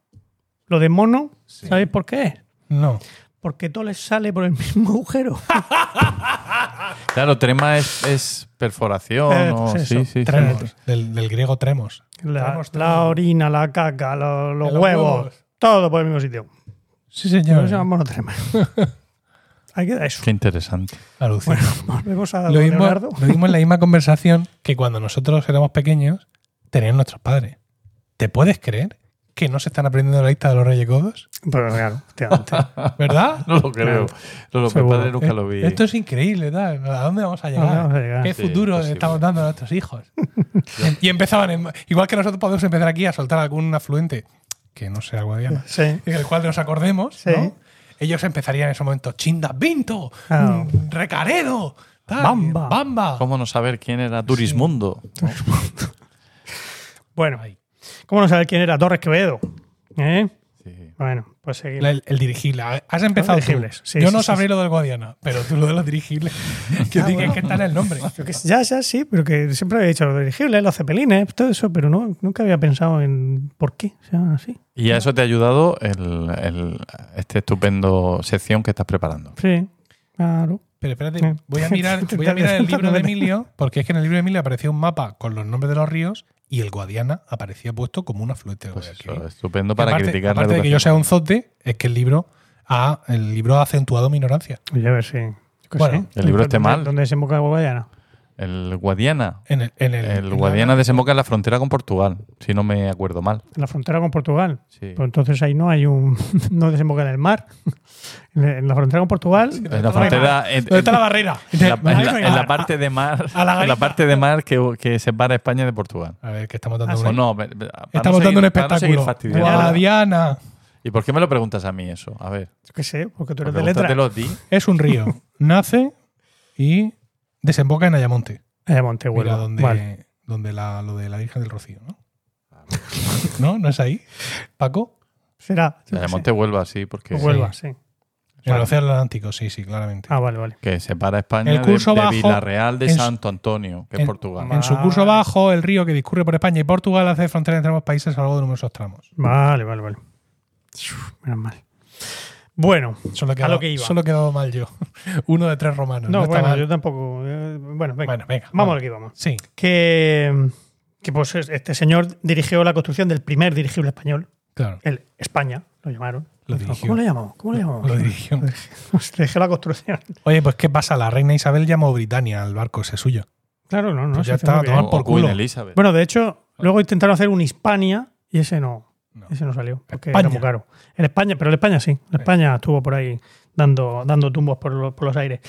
Lo de mono, Sí. ¿sabéis por qué es? No. Porque todo les sale por el mismo agujero. [laughs] Claro, trema es, es perforación. Eh, o- pues sí, sí, sí. Tremos. Del, del griego tremos. La, Tremos, la tremos. orina, la caca, lo- los, Los huevos, huevos. todo por el mismo sitio. Sí, Por señor. eso se llama monotrema. [laughs] Ahí queda eso. Qué interesante. Alucina. Bueno, [laughs] volvemos a lo, mismo, Leonardo. lo mismo en la misma conversación que cuando nosotros éramos pequeños tenían nuestros padres. ¿Te puedes creer que no se están aprendiendo la lista de los Reyes Godos? Pero claro, efectivamente. [laughs] ¿Verdad? No lo creo. No, lo, padre nunca lo vi. Esto es increíble, tal. ¿A dónde vamos a llegar? dónde vamos a llegar? ¿Qué Sí, futuro imposible. estamos dando a nuestros hijos? [laughs] y empezaban, en- igual que nosotros podemos empezar aquí a soltar algún afluente que no sea guadiana, Sí. en el cual nos acordemos, Sí. ¿no? Ellos empezarían en ese momento, Chinda Vinto, Ah. mm, Recaredo, tal, Bamba. Bamba. ¿Cómo no saber quién era Turismundo? [laughs] Bueno, Ahí. ¿Cómo no saber quién era Torres Quevedo? ¿Eh? Sí. Bueno, pues seguimos. El, el dirigible. Has empezado Los dirigibles, sí, Yo sí, no sí, sabré sí. lo del Guadiana, pero tú lo de los dirigibles. [laughs] que, Ah, que- bueno. que está en el nombre. Que- ya, ya, sí, pero que siempre había dicho los dirigibles, los cepelines, todo eso, pero no, nunca había pensado en por qué se llaman así. Y a eso te ha ayudado el, el- este estupendo sección que estás preparando. Sí, claro. Pero espérate, voy a mirar, [laughs] voy a mirar el libro de Emilio, porque es que en el libro de Emilio aparecía un mapa con los nombres de los ríos y el Guadiana aparecía puesto como un afluente Pues eso, estupendo para aparte, criticar la aparte de que yo sea un zote, es que el libro ha, el libro ha acentuado mi ignorancia. Oye, a ver si. Bueno, el libro esté ¿Dónde- mal. ¿Dónde desemboca? El Guadiana. En el, en el, El en la- Guadiana desemboca en la frontera con Portugal, si no me acuerdo mal. En la frontera con Portugal. Sí. Pues entonces ahí no hay un. [laughs] no desemboca en el mar. En la- en frontera con Portugal. En no la frontera. en- ¿Dónde está la barrera? en la, en la- en la parte de mar. En la parte de mar que, que separa España de Portugal. A ver, que estamos dando Ah, una- O no, Estamos dando seguir- un no seguir espectáculo. fastidiando. Guadiana. ¿Y por qué me lo preguntas a mí eso? A ver. Yo qué sé, porque tú eres de letra. a ti. Es un río. [laughs] Nace y desemboca en Ayamonte. Eh, Montehuelva. Mira, donde, Vale. donde la, lo de la Virgen del Rocío, ¿no? ¿No? ¿No es ahí? ¿Paco? Será. yo O sea, qué sé. Monte Huelva, sí, porque Huelva, sí. En el Océano Atlántico, sí, sí, claramente. Ah, vale, vale. que separa España El curso de, de bajo Villarreal de en su- Santo Antonio, que es Portugal. En su curso bajo, el río que discurre por España y Portugal hace frontera entre ambos países a lo largo de numerosos tramos. Vale, vale, vale. Uf, Menos mal. Bueno, Solo he A quedado, lo que iba. Solo he quedado mal yo. [laughs] Uno de tres romanos. no, No, está bueno, mal. yo tampoco. eh, bueno, venga. Bueno, venga. vamos a lo que íbamos. Sí, Que, que pues este señor dirigió la construcción del primer dirigible español, claro. el España, lo llamaron. Lo. ¿Cómo le llamamos? ¿Cómo le llamamos? Lo dirigió. Dirigió la construcción. Oye, pues ¿qué pasa? La reina Isabel llamó Britannia al barco ese suyo. Claro, no, no. Pues ya hace está, muy bien. toma por culo. Elizabeth. Bueno, de hecho, luego intentaron hacer un Hispania y ese no. No. Ese no salió, porque España. era muy caro. El España, pero el España sí. El España estuvo por ahí dando, dando tumbos por, lo- por los aires.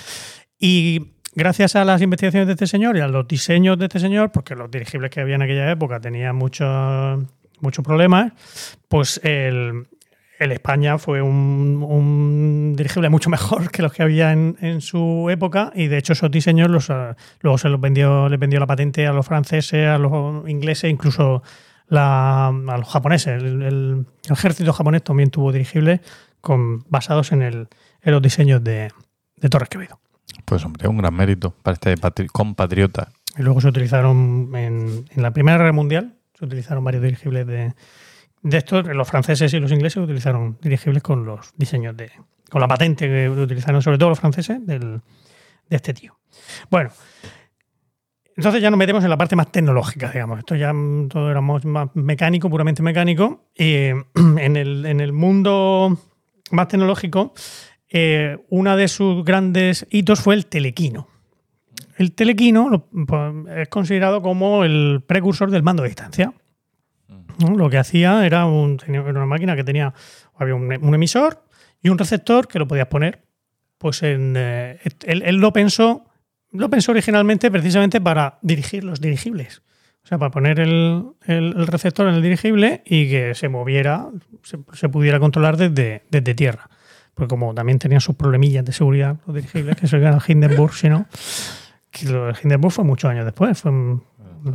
Y gracias a las investigaciones de este señor y a los diseños de este señor, porque los dirigibles que había en aquella época tenían muchos muchos problemas, pues el, el España fue un, un dirigible mucho [laughs] mejor que los que había en, en su época y de hecho esos diseños los, ah, luego se los vendió, les vendió la patente a los franceses, a los ingleses, incluso la- a los japoneses. El, el- el ejército japonés también tuvo dirigibles con, basados en, el, en los diseños de, de Torres Quevedo. Pues hombre, un gran mérito para este patri- compatriota. Y luego se utilizaron en, en la Primera Guerra Mundial, se utilizaron varios dirigibles de, de estos. Los franceses y los ingleses utilizaron dirigibles con los diseños de. con la patente que utilizaron, sobre todo los franceses, del- de este tío. Bueno. Entonces ya nos metemos en la parte más tecnológica, digamos. Esto ya mm, todo era más mecánico, puramente mecánico. Y [clears throat] en, el, en el mundo más tecnológico, eh, una de sus grandes hitos fue el telequino. El telequino pues, es considerado como el precursor del mando a distancia. ¿no? Lo que hacía era, un- tenía- una máquina que tenía había un, un emisor y un receptor que lo podías poner. Pues en, eh, él, él lo pensó, lo pensó originalmente precisamente para dirigir los dirigibles. O sea, para poner el, el- el receptor en el dirigible y que se moviera, se, se pudiera controlar desde, desde tierra. Porque como también tenían sus problemillas de seguridad los dirigibles, que se el Hindenburg, si no, que lo de Hindenburg fue muchos años después, fue en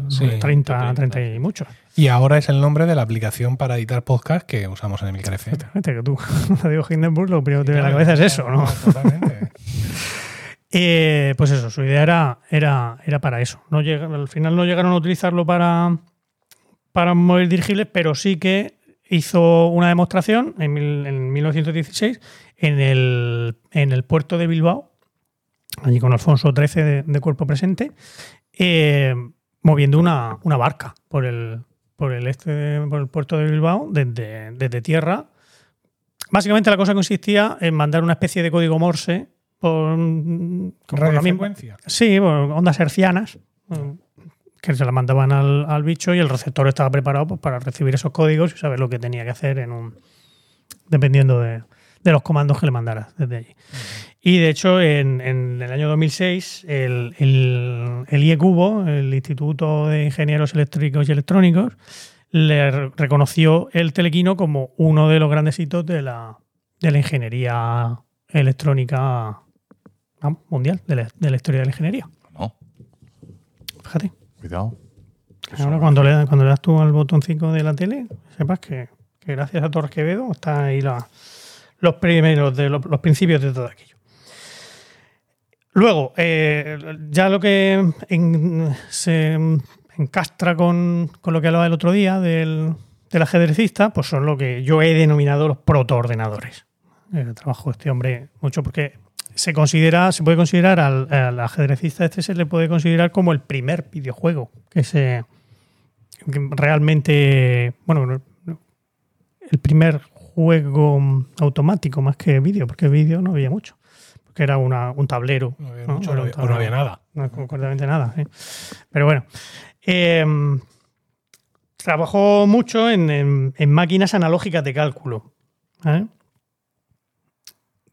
Sí, 30, 30 y muchos. Y ahora es el nombre de la aplicación para editar podcast que usamos en Emilcar FM. Exactamente, que tú, [laughs] cuando digo Hindenburg, lo primero que te viene a la cabeza es eso, ¿no? Totalmente. [laughs] Eh, pues eso, su idea era, era, era para eso. No llega- al final no llegaron a utilizarlo para, para mover dirigibles, pero sí que hizo una demostración en, mil- en 1916 en el, en el puerto de Bilbao, allí con Alfonso XIII de, de cuerpo presente, eh, moviendo una, una barca por el, por el este de- por el puerto de Bilbao desde, desde tierra. Básicamente la cosa consistía en mandar una especie de código Morse por, por la misma-. Sí, bueno, ondas hercianas, eh, que se las mandaban al, al bicho y el receptor estaba preparado pues, para recibir esos códigos y saber lo que tenía que hacer en un dependiendo de, de los comandos que le mandaras desde allí. Y de hecho, en, en el año 2006, el, el, el IECUBO, el Instituto de Ingenieros Eléctricos y Electrónicos, le re- reconoció el telequino como uno de los grandes hitos de la, de la ingeniería electrónica mundial, de la, de la historia de la ingeniería. No, Fíjate. cuidado. Ahora cuando le, cuando le das tú al botoncito de la tele, sepas que, que gracias a Torres Quevedo están ahí la- los primeros de los, los principios de todo aquello. Luego, eh, ya lo que en- se encastra con, con lo que hablaba el otro día del, del ajedrecista, pues son lo que yo he denominado los protoordenadores. El trabajo de este hombre mucho porque se considera, se puede considerar al, al ajedrecista este se le puede considerar como el primer videojuego que se que realmente, bueno, no- no, el primer juego automático más que vídeo, porque vídeo no había mucho. Que era una- un tablero. No había ¿no? mucho, no había- o no había tablero. nada. No, concretamente nada. Pero bueno. eh, trabajó mucho en, en- en máquinas analógicas de cálculo. ¿vale?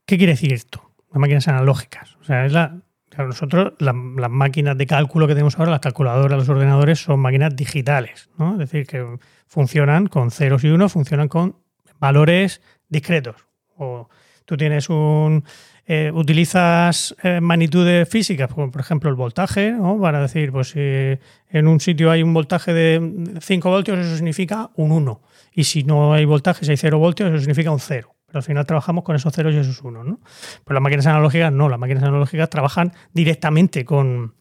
¿Qué quiere decir esto? Las máquinas analógicas. O sea, es la. nosotros, la- las máquinas de cálculo que tenemos ahora, las calculadoras, los ordenadores, son máquinas digitales. ¿no? Es decir, que funcionan con ceros y unos, funcionan con valores discretos. O tú tienes un. Eh, utilizas eh, magnitudes físicas, como por ejemplo el voltaje, ¿no? para decir, pues si en un sitio hay un voltaje de 5 voltios, eso significa un 1. Y si no hay voltaje, si hay 0 voltios, eso significa un 0. Pero al final trabajamos con esos ceros y esos unos. ¿no? Pero las máquinas analógicas no, las máquinas analógicas trabajan directamente con,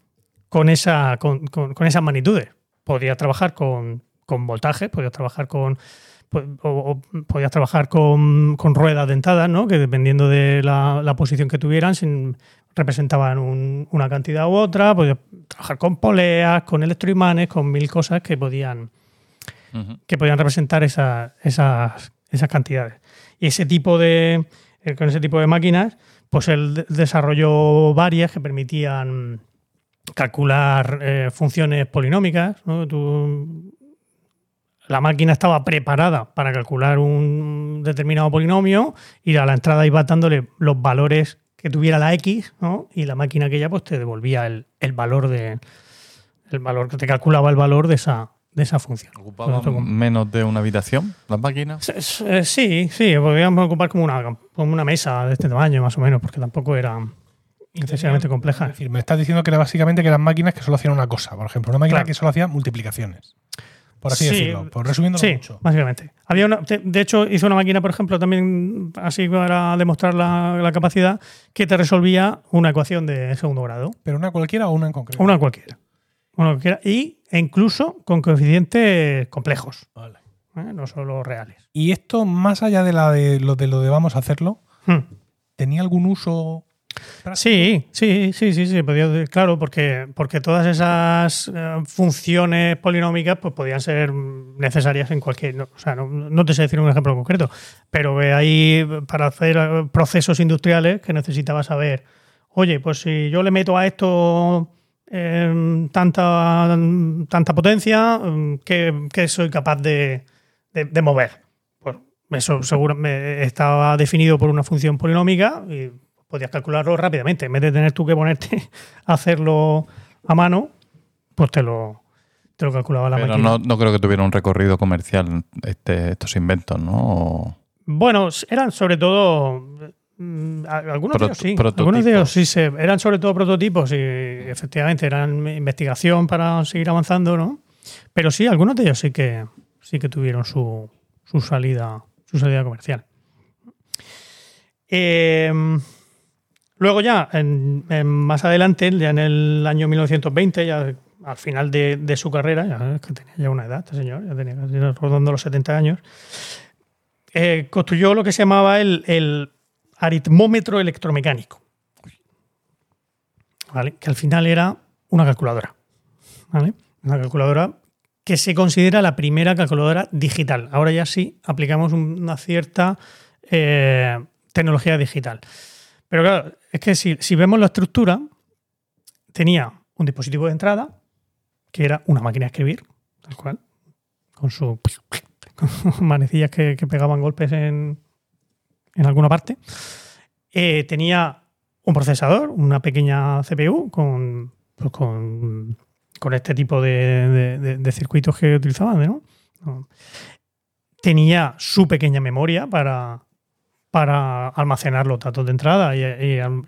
con, esa, con, con- esas magnitudes. Podrías trabajar con, con voltaje, podrías trabajar con po- o, o podías trabajar con, con ruedas dentadas, ¿no? que dependiendo de la, la posición que tuvieran, sin- representaban un- una cantidad u otra. Podías trabajar con poleas, con electroimanes, con mil cosas que podían, que podían representar esa- esas, esas cantidades. Y ese tipo de, eh, con ese tipo de máquinas, pues él de- desarrolló varias que permitían calcular eh, funciones polinómicas. ¿no? Tú- la máquina estaba preparada para calcular un determinado polinomio y a la entrada iba dándole los valores que tuviera la X, ¿no? Y la máquina aquella pues te devolvía el, el valor de el valor que te calculaba el valor de esa, de esa función. ¿Ocupaban menos de una habitación las máquinas? Eh, Sí, sí, podríamos ocupar como una, como una mesa de este tamaño, más o menos, porque tampoco era excesivamente Es compleja. decir, me estás diciendo que era básicamente que eran máquinas que solo hacían una cosa. Por ejemplo, una máquina Claro. que solo hacía multiplicaciones. Por así Sí, decirlo. Por resumiendo Sí, mucho. básicamente. Había una, de, hecho, hizo una máquina, por ejemplo, también así para demostrar la, la capacidad, que te resolvía una ecuación de segundo grado. Pero una cualquiera o una en concreto. Una cualquiera. Una cualquiera. Y e incluso con coeficientes complejos, Vale. ¿eh? no solo reales. Y esto, más allá de, la de, lo, de lo de vamos a hacerlo, Hmm. ¿tenía algún uso? Sí, sí, sí, sí, sí, podía claro, porque, porque todas esas eh, funciones polinómicas pues podían ser necesarias en cualquier, o sea, no, no te sé decir un ejemplo concreto, pero que hay para hacer eh, procesos industriales que necesitaba saber, oye, pues si yo le meto a esto eh, tanta, tanta potencia, mm, ¿qué, qué soy capaz de, de- de mover? Pues eso seguro me- estaba definido por una función polinómica y podías calcularlo rápidamente. En vez de tener tú que ponerte [laughs] a hacerlo a mano, pues te lo, te lo calculaba la Pero máquina. no, no creo que tuviera un recorrido comercial este, estos inventos, ¿no? O- Bueno, eran sobre todo. mm, Algunos de ellos sí. Algunos de ellos sí se, eran sobre todo prototipos y efectivamente eran investigación para seguir avanzando, ¿no? Pero sí, algunos de ellos sí que sí que tuvieron su, su salida, su salida comercial. Eh, luego ya, más adelante, ya en el año 1920, ya al final de, su carrera, ya tenía ya una edad este señor, ya tenía casi rodando los 70 años, eh, construyó lo que se llamaba el, aritmómetro electromecánico. Que al final era una calculadora. Una calculadora que se considera la primera calculadora digital. Ahora ya sí aplicamos un- una cierta eh, tecnología digital. Pero claro, es que si, si vemos la estructura, tenía un dispositivo de entrada, que era una máquina de escribir, tal cual, con su con [laughs] manecillas que, que pegaban golpes en, en alguna parte. Eh, tenía un procesador, una pequeña CPU con, pues con, con este tipo de, de- de- circuitos que utilizaban. No. Tenía su pequeña memoria para, para almacenar los datos de entrada y,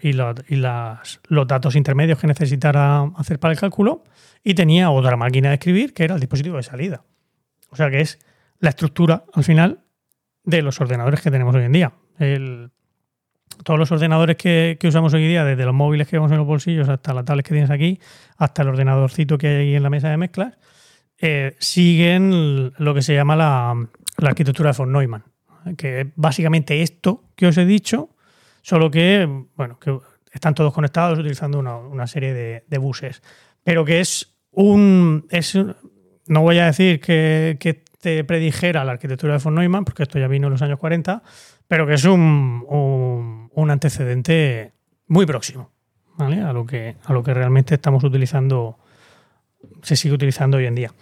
y las- los datos intermedios que necesitara hacer para el cálculo. Y tenía otra máquina de escribir que era el dispositivo de salida. O sea que es la estructura al final de los ordenadores que tenemos hoy en día. Todos los ordenadores que, usamos hoy día, desde los móviles que vemos en los bolsillos hasta la tablet que tienes aquí, hasta el ordenadorcito que hay ahí en la mesa de mezclas, eh, siguen lo que se llama la, la arquitectura de von Neumann. Que es básicamente esto que os he dicho, solo que, bueno, que están todos conectados utilizando una, una serie de, buses, pero que es un... Es, no voy a decir que, que te predijera la arquitectura de von Neumann, porque esto ya vino en los años 40, pero que es un, un, un antecedente muy próximo ¿vale? a, lo que, a lo que realmente estamos utilizando, se sigue utilizando hoy en día.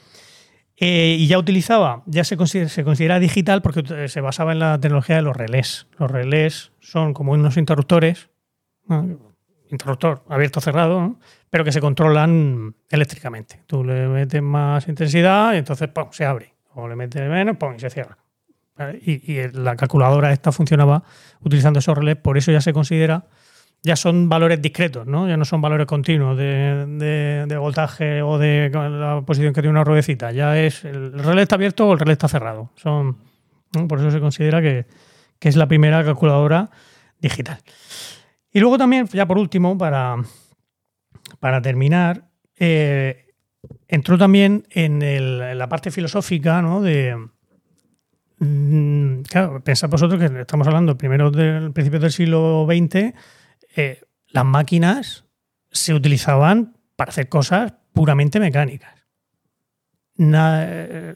Eh, y ya utilizaba, ya se considera, se considera digital porque se basaba en la tecnología de los relés. Los relés son como unos interruptores, interruptor abierto cerrado, ¿no? pero que se controlan eléctricamente. Tú le metes más intensidad y entonces ¡pum! se abre. O le metes menos ¡pum! y se cierra. Y, y la calculadora esta funcionaba utilizando esos relés, por eso ya se considera, ya son valores discretos, ¿no? ya no son valores continuos de, voltaje o de la posición que tiene una ruedecita. Ya es el relé está abierto o el relé está cerrado. Son. Por eso se considera que, que es la primera calculadora digital. Y luego también, ya por último, para, para terminar, eh, entró también en la parte filosófica, ¿no? De, mm, claro, pensad vosotros que estamos hablando primero del principio del siglo XX, eh, las máquinas se utilizaban para hacer cosas puramente mecánicas. Eh,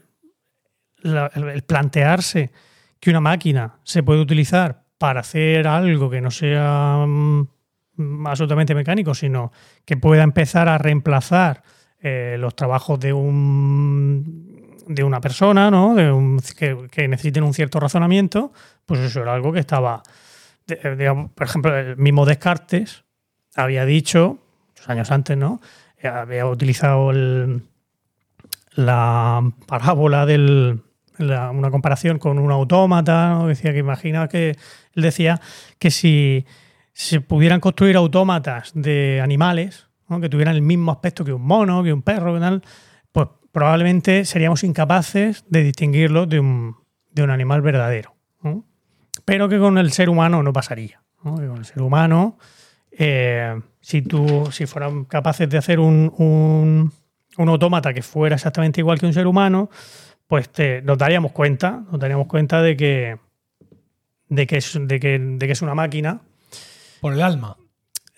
el plantearse que una máquina se puede utilizar para hacer algo que no sea mm, absolutamente mecánico, sino que pueda empezar a reemplazar eh, los trabajos de un de una persona, ¿no? De un- que, que necesiten un cierto razonamiento, pues eso era algo que estaba, eh, digamos, por ejemplo, el mismo Descartes había dicho, muchos años antes, ¿no? Eh, Había utilizado el- la parábola del, la- una comparación con un autómata, ¿no? decía que imagina que él decía que si se pudieran construir autómatas de animales, ¿no? que tuvieran el mismo aspecto que un mono, que un perro, tal, pues probablemente seríamos incapaces de distinguirlo de un, de un animal verdadero. Pero que con el ser humano no pasaría. ¿no? Que con el ser humano, eh, si tú, si fueran capaces de hacer un, un, un autómata que fuera exactamente igual que un ser humano, pues te- nos daríamos cuenta, nos daríamos cuenta de que, de que, es, de que, de que es una máquina Por el alma.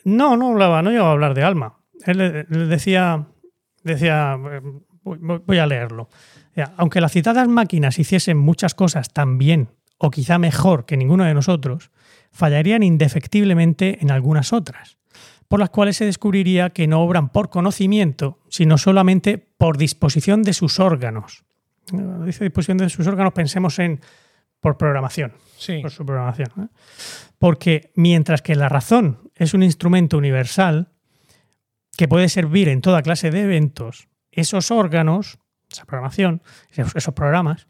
no, no hablaba, no llegaba a hablar de alma. Él, él decía, decía, voy, voy a leerlo. Aunque las citadas máquinas hiciesen muchas cosas tan bien o quizá mejor que ninguno de nosotros, fallarían indefectiblemente en algunas otras, por las cuales se descubriría que no obran por conocimiento, sino solamente por disposición de sus órganos. Cuando dice disposición de sus órganos, pensemos en por programación Sí. por su programación. ¿eh? Porque mientras que la razón es un instrumento universal que puede servir en toda clase de eventos, esos órganos, esa programación, esos, esos programas,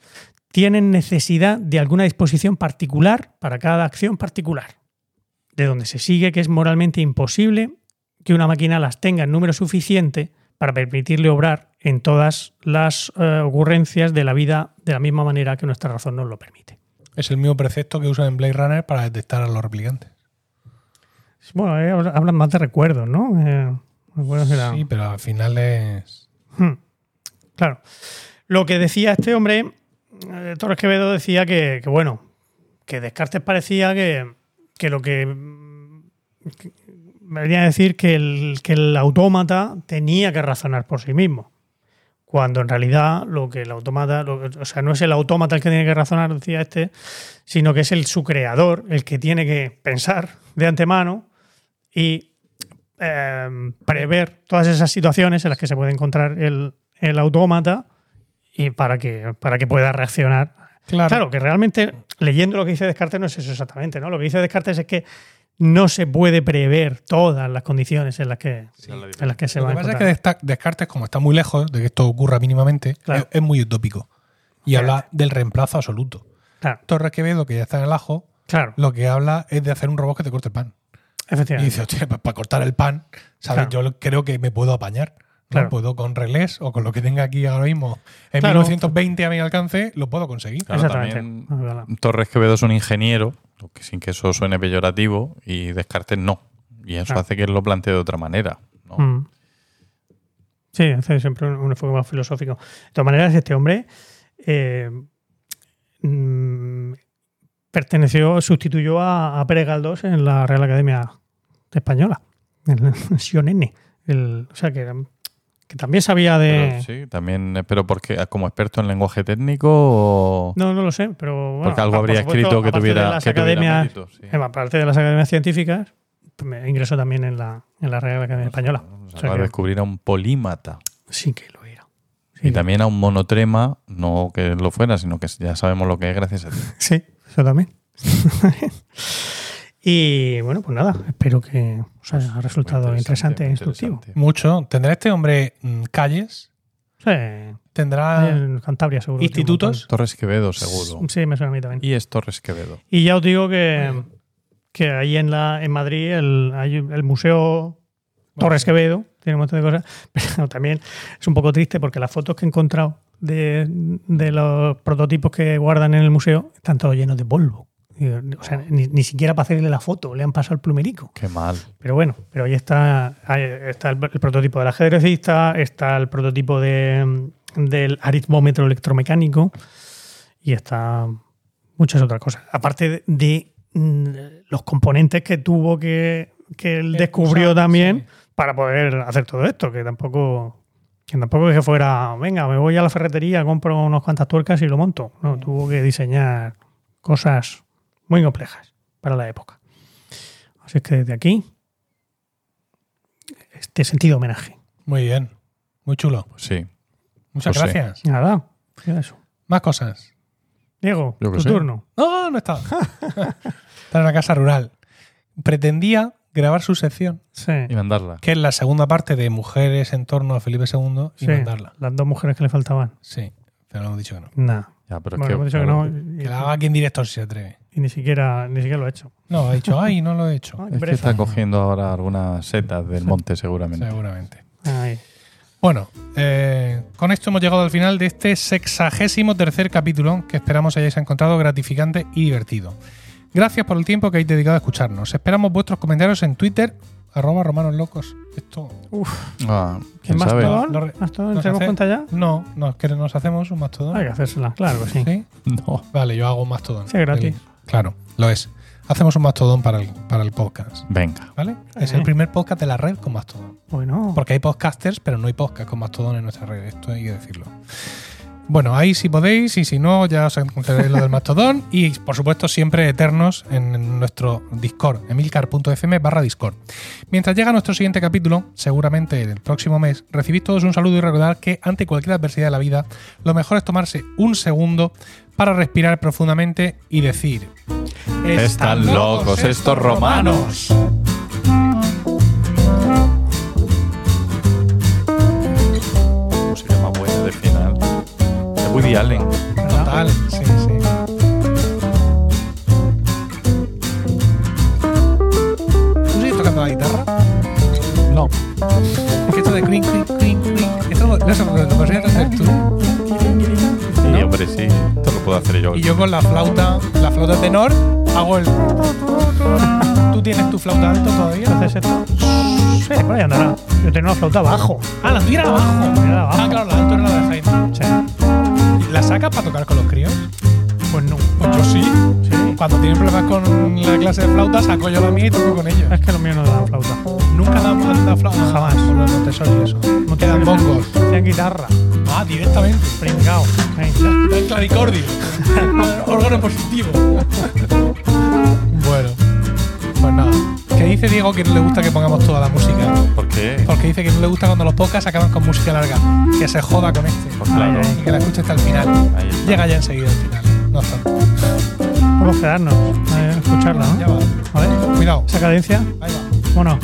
tienen necesidad de alguna disposición particular para cada acción particular. De donde se sigue que es moralmente imposible que una máquina las tenga en número suficiente para permitirle obrar en todas las eh, ocurrencias de la vida de la misma manera que nuestra razón nos lo permite. Es el mismo precepto que usan en Blade Runner para detectar a los replicantes. Bueno, eh, hablan más de recuerdos, ¿no? Eh, recuerdos era- Sí, pero al final es. Hmm. Claro. Lo que decía este hombre, eh, Torres Quevedo, decía que, bueno, que Descartes parecía que, que lo que, mm, que venía a decir que el, que el autómata tenía que razonar por sí mismo. Cuando en realidad lo que el autómata, o sea, no es el autómata el que tiene que razonar, decía este, sino que es el su creador el que tiene que pensar de antemano y eh, prever todas esas situaciones en las que se puede encontrar el, el autómata y para que, para que pueda reaccionar. Claro. Claro, que realmente leyendo lo que dice Descartes no es eso exactamente, ¿no? Lo que dice Descartes es que no se puede prever todas las condiciones en las que, en las que se Lo va que a pasa es que Descartes, como está muy lejos de que esto ocurra mínimamente, Claro. es, es muy utópico. Y habla del reemplazo absoluto. Claro, Torres Quevedo, que ya está en el ajo, claro, lo que habla es de hacer un robot que te corte el pan. Y dice, hostia, pues para cortar el pan, ¿sabes? Claro. Yo creo que me puedo apañar. ¿No? Claro. Puedo con relés o con lo que tenga aquí ahora mismo en Claro. 1920 a mi alcance, lo puedo conseguir. Claro, Exactamente. también. Torres Quevedo es un ingeniero, sin que eso suene peyorativo, y Descartes no. Y eso hace que él lo plantee de otra manera. ¿no? Mm. Sí, hace siempre un, un enfoque más filosófico. De todas maneras, este hombre eh, mm, perteneció, sustituyó a, a Pérez Galdós en la Real Academia Española, en el [laughs] Sion N. El- o sea, que, era- que también sabía de... Pero sí, también, eh, pero porque como experto en lenguaje técnico o No, no lo sé, pero... bueno, porque algo por habría supuesto, escrito que tuviera, las que tuviera mérito, sí. aparte de las academias científicas, me ingresó también en la, en la Real Academia Española. Se O sea que descubrir a un polímata. sí que lo era. Sí, Y también a un monotrema, no que lo fuera, sino que ya sabemos lo que es gracias a ti. [laughs] Sí, eso también. [laughs] y bueno, pues nada, espero que os haya resultado Muy interesante e instructivo. interesante. Mucho. ¿Tendrá este hombre mm, calles? Sí, ¿Tendrá en Cantabria seguro. institutos? Torres Quevedo, seguro. Sí, me suena a mí también. Y es Torres Quevedo. Y ya os digo que, que ahí en, la, en Madrid el, hay el Museo Torres Quevedo tiene un montón de cosas, [laughs] pero también es un poco triste porque las fotos que he encontrado de, de los prototipos que guardan en el museo están todos llenos de polvo. O sea, ni, ni siquiera para hacerle la foto le han pasado el plumerico. Qué mal. Pero bueno, pero ahí está, ahí está el, el prototipo del ajedrecista, está el prototipo de, del aritmómetro electromecánico y está muchas otras cosas. Aparte de, de, mm, los componentes que tuvo que, que él descubrió usar, también sí. para poder hacer todo esto, que tampoco... Que tampoco es que fuera, venga, me voy a la ferretería, compro unas cuantas tuercas y lo monto. No, tuvo que diseñar cosas muy complejas para la época. Así es que desde aquí, este sentido homenaje. Muy bien. Muy chulo. Pues sí. Muchas Pues gracias. Nada, eso. Más cosas. Diego, tu sé. turno. No, no está. está en una casa rural. Pretendía grabar su sección, Sí. Y mandarla. que es la segunda parte de Mujeres en torno a Felipe II, y sí, mandarla. Las dos mujeres que le faltaban. Sí, pero hemos dicho que no. Nada. Ya, pero es que, hemos dicho que no. Que la haga aquí en director si se atreve. Y ni siquiera ni siquiera lo ha hecho. No, ha dicho, ay, no lo he hecho. Ay, Es que está cogiendo ahora algunas setas del monte, seguramente. Seguramente. Ay. Bueno, eh, con esto hemos llegado al final de este sexagésimo tercer capítulo que esperamos hayáis encontrado gratificante y divertido. Gracias por el tiempo que habéis dedicado a escucharnos. Esperamos vuestros comentarios en Twitter, arroba romanos locos. Esto Ah, ¿Qué ¿Quién más sabe? Lo re- ¿Mastodon? nos ¿Tenemos hace- cuenta ya? no, no es que nos hacemos un mastodón. Hay que hacérsela, claro que sí. ¿Sí? [laughs] No. Vale, yo hago un mastodón. Sí, gratis. Claro, lo es. Hacemos un mastodón para el, para el podcast. Venga. ¿Vale? Es Eh. el primer podcast de la red con mastodón. Bueno, Porque hay podcasters, pero no hay podcast con Mastodon en nuestra red. Esto hay que decirlo. Bueno, ahí sí podéis, y si no, ya os encontraréis lo del Mastodon. [laughs] Y por supuesto, siempre eternos en nuestro Discord, emilcar.fm barra Discord. Mientras llega nuestro siguiente capítulo, seguramente el próximo mes, recibid todos un saludo y recordad que ante cualquier adversidad de la vida, lo mejor es tomarse un segundo para respirar profundamente y decir: Están locos estos romanos". Música más buena de final. De Woody Allen. Total, sí, sí. ¿Tú sigues tocando la guitarra? No. Es que esto de clink, clink, clink, clink. Esto lo, lo, lo podrías hacer tú. Sí, hombre, sí. Esto lo puedo hacer yo. Y yo con la flauta, la flauta tenor, hago el. ¿Tú tienes tu flauta alto todavía? ¿haces esto? Sí, por ahí andará. Yo tenía una flauta abajo. Ah, la tuya era abajo. Ah, claro, la alta era la de Jaime. Sí. ¿La sacas para tocar con los críos? Pues no. Pues yo sí. Sí. Cuando tienen problemas con la clase de flauta, saco yo la mía y toco con ellos. Es que lo mío no da flauta. Nunca dan dan flauta. Jamás. Por los Montessori y eso. No quedan bongos. Hacían guitarra. Ah, directamente. Pringao. El claricordio. [laughs] Órgano positivo. bueno. Pues nada. Que dice Diego que no le gusta que pongamos toda la música. ¿Por qué? Porque dice que no le gusta cuando los podcasts acaban con música larga. Que se joda con este. Pues claro. Y que la escuche hasta el final. Llega ya enseguida al final. No obstante. Podemos quedarnos a escucharla, Ya ¿no? va. ¿Vale? Cuidado. Esa cadencia. Ahí va. Bueno.